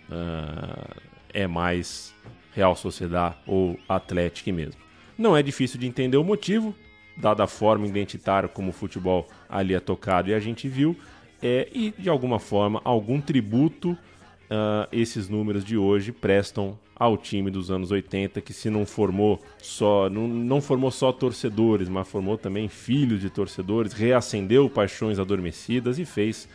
uh, é mais Real Sociedade ou Atlético mesmo. Não é difícil de entender o motivo, dada a forma identitária como o futebol ali é tocado e a gente viu, é, e de alguma forma algum tributo uh, esses números de hoje prestam ao time dos anos 80 que se não formou só não, não formou só torcedores, mas formou também filhos de torcedores, reacendeu paixões adormecidas e fez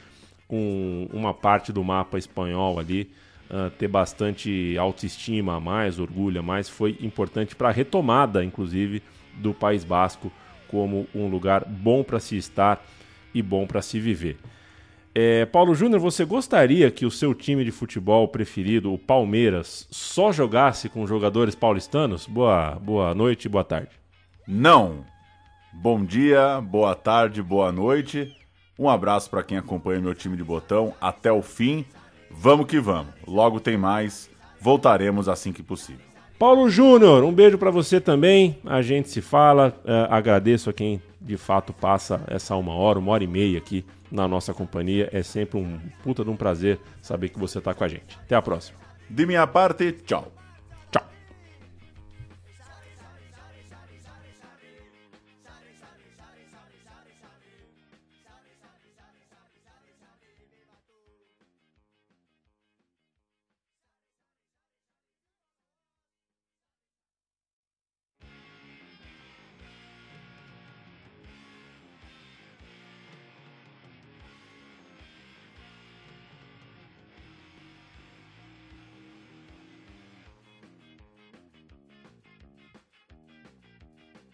com uma parte do mapa espanhol ali uh, ter bastante autoestima a mais, orgulho a mais, foi importante para a retomada, inclusive, do País Basco como um lugar bom para se estar e bom para se viver. É, Paulo Júnior, você gostaria que o seu time de futebol preferido, o Palmeiras, só jogasse com jogadores paulistanos? Boa, boa noite boa tarde. Não. Bom dia, boa tarde, boa noite. Um abraço para quem acompanha meu time de botão até o fim. Vamos que vamos. Logo tem mais. Voltaremos assim que possível. Paulo Júnior, um beijo para você também. A gente se fala. Uh, agradeço a quem de fato passa essa uma hora, uma hora e meia aqui na nossa companhia. É sempre um puta de um prazer saber que você está com a gente. Até a próxima. De minha parte, tchau.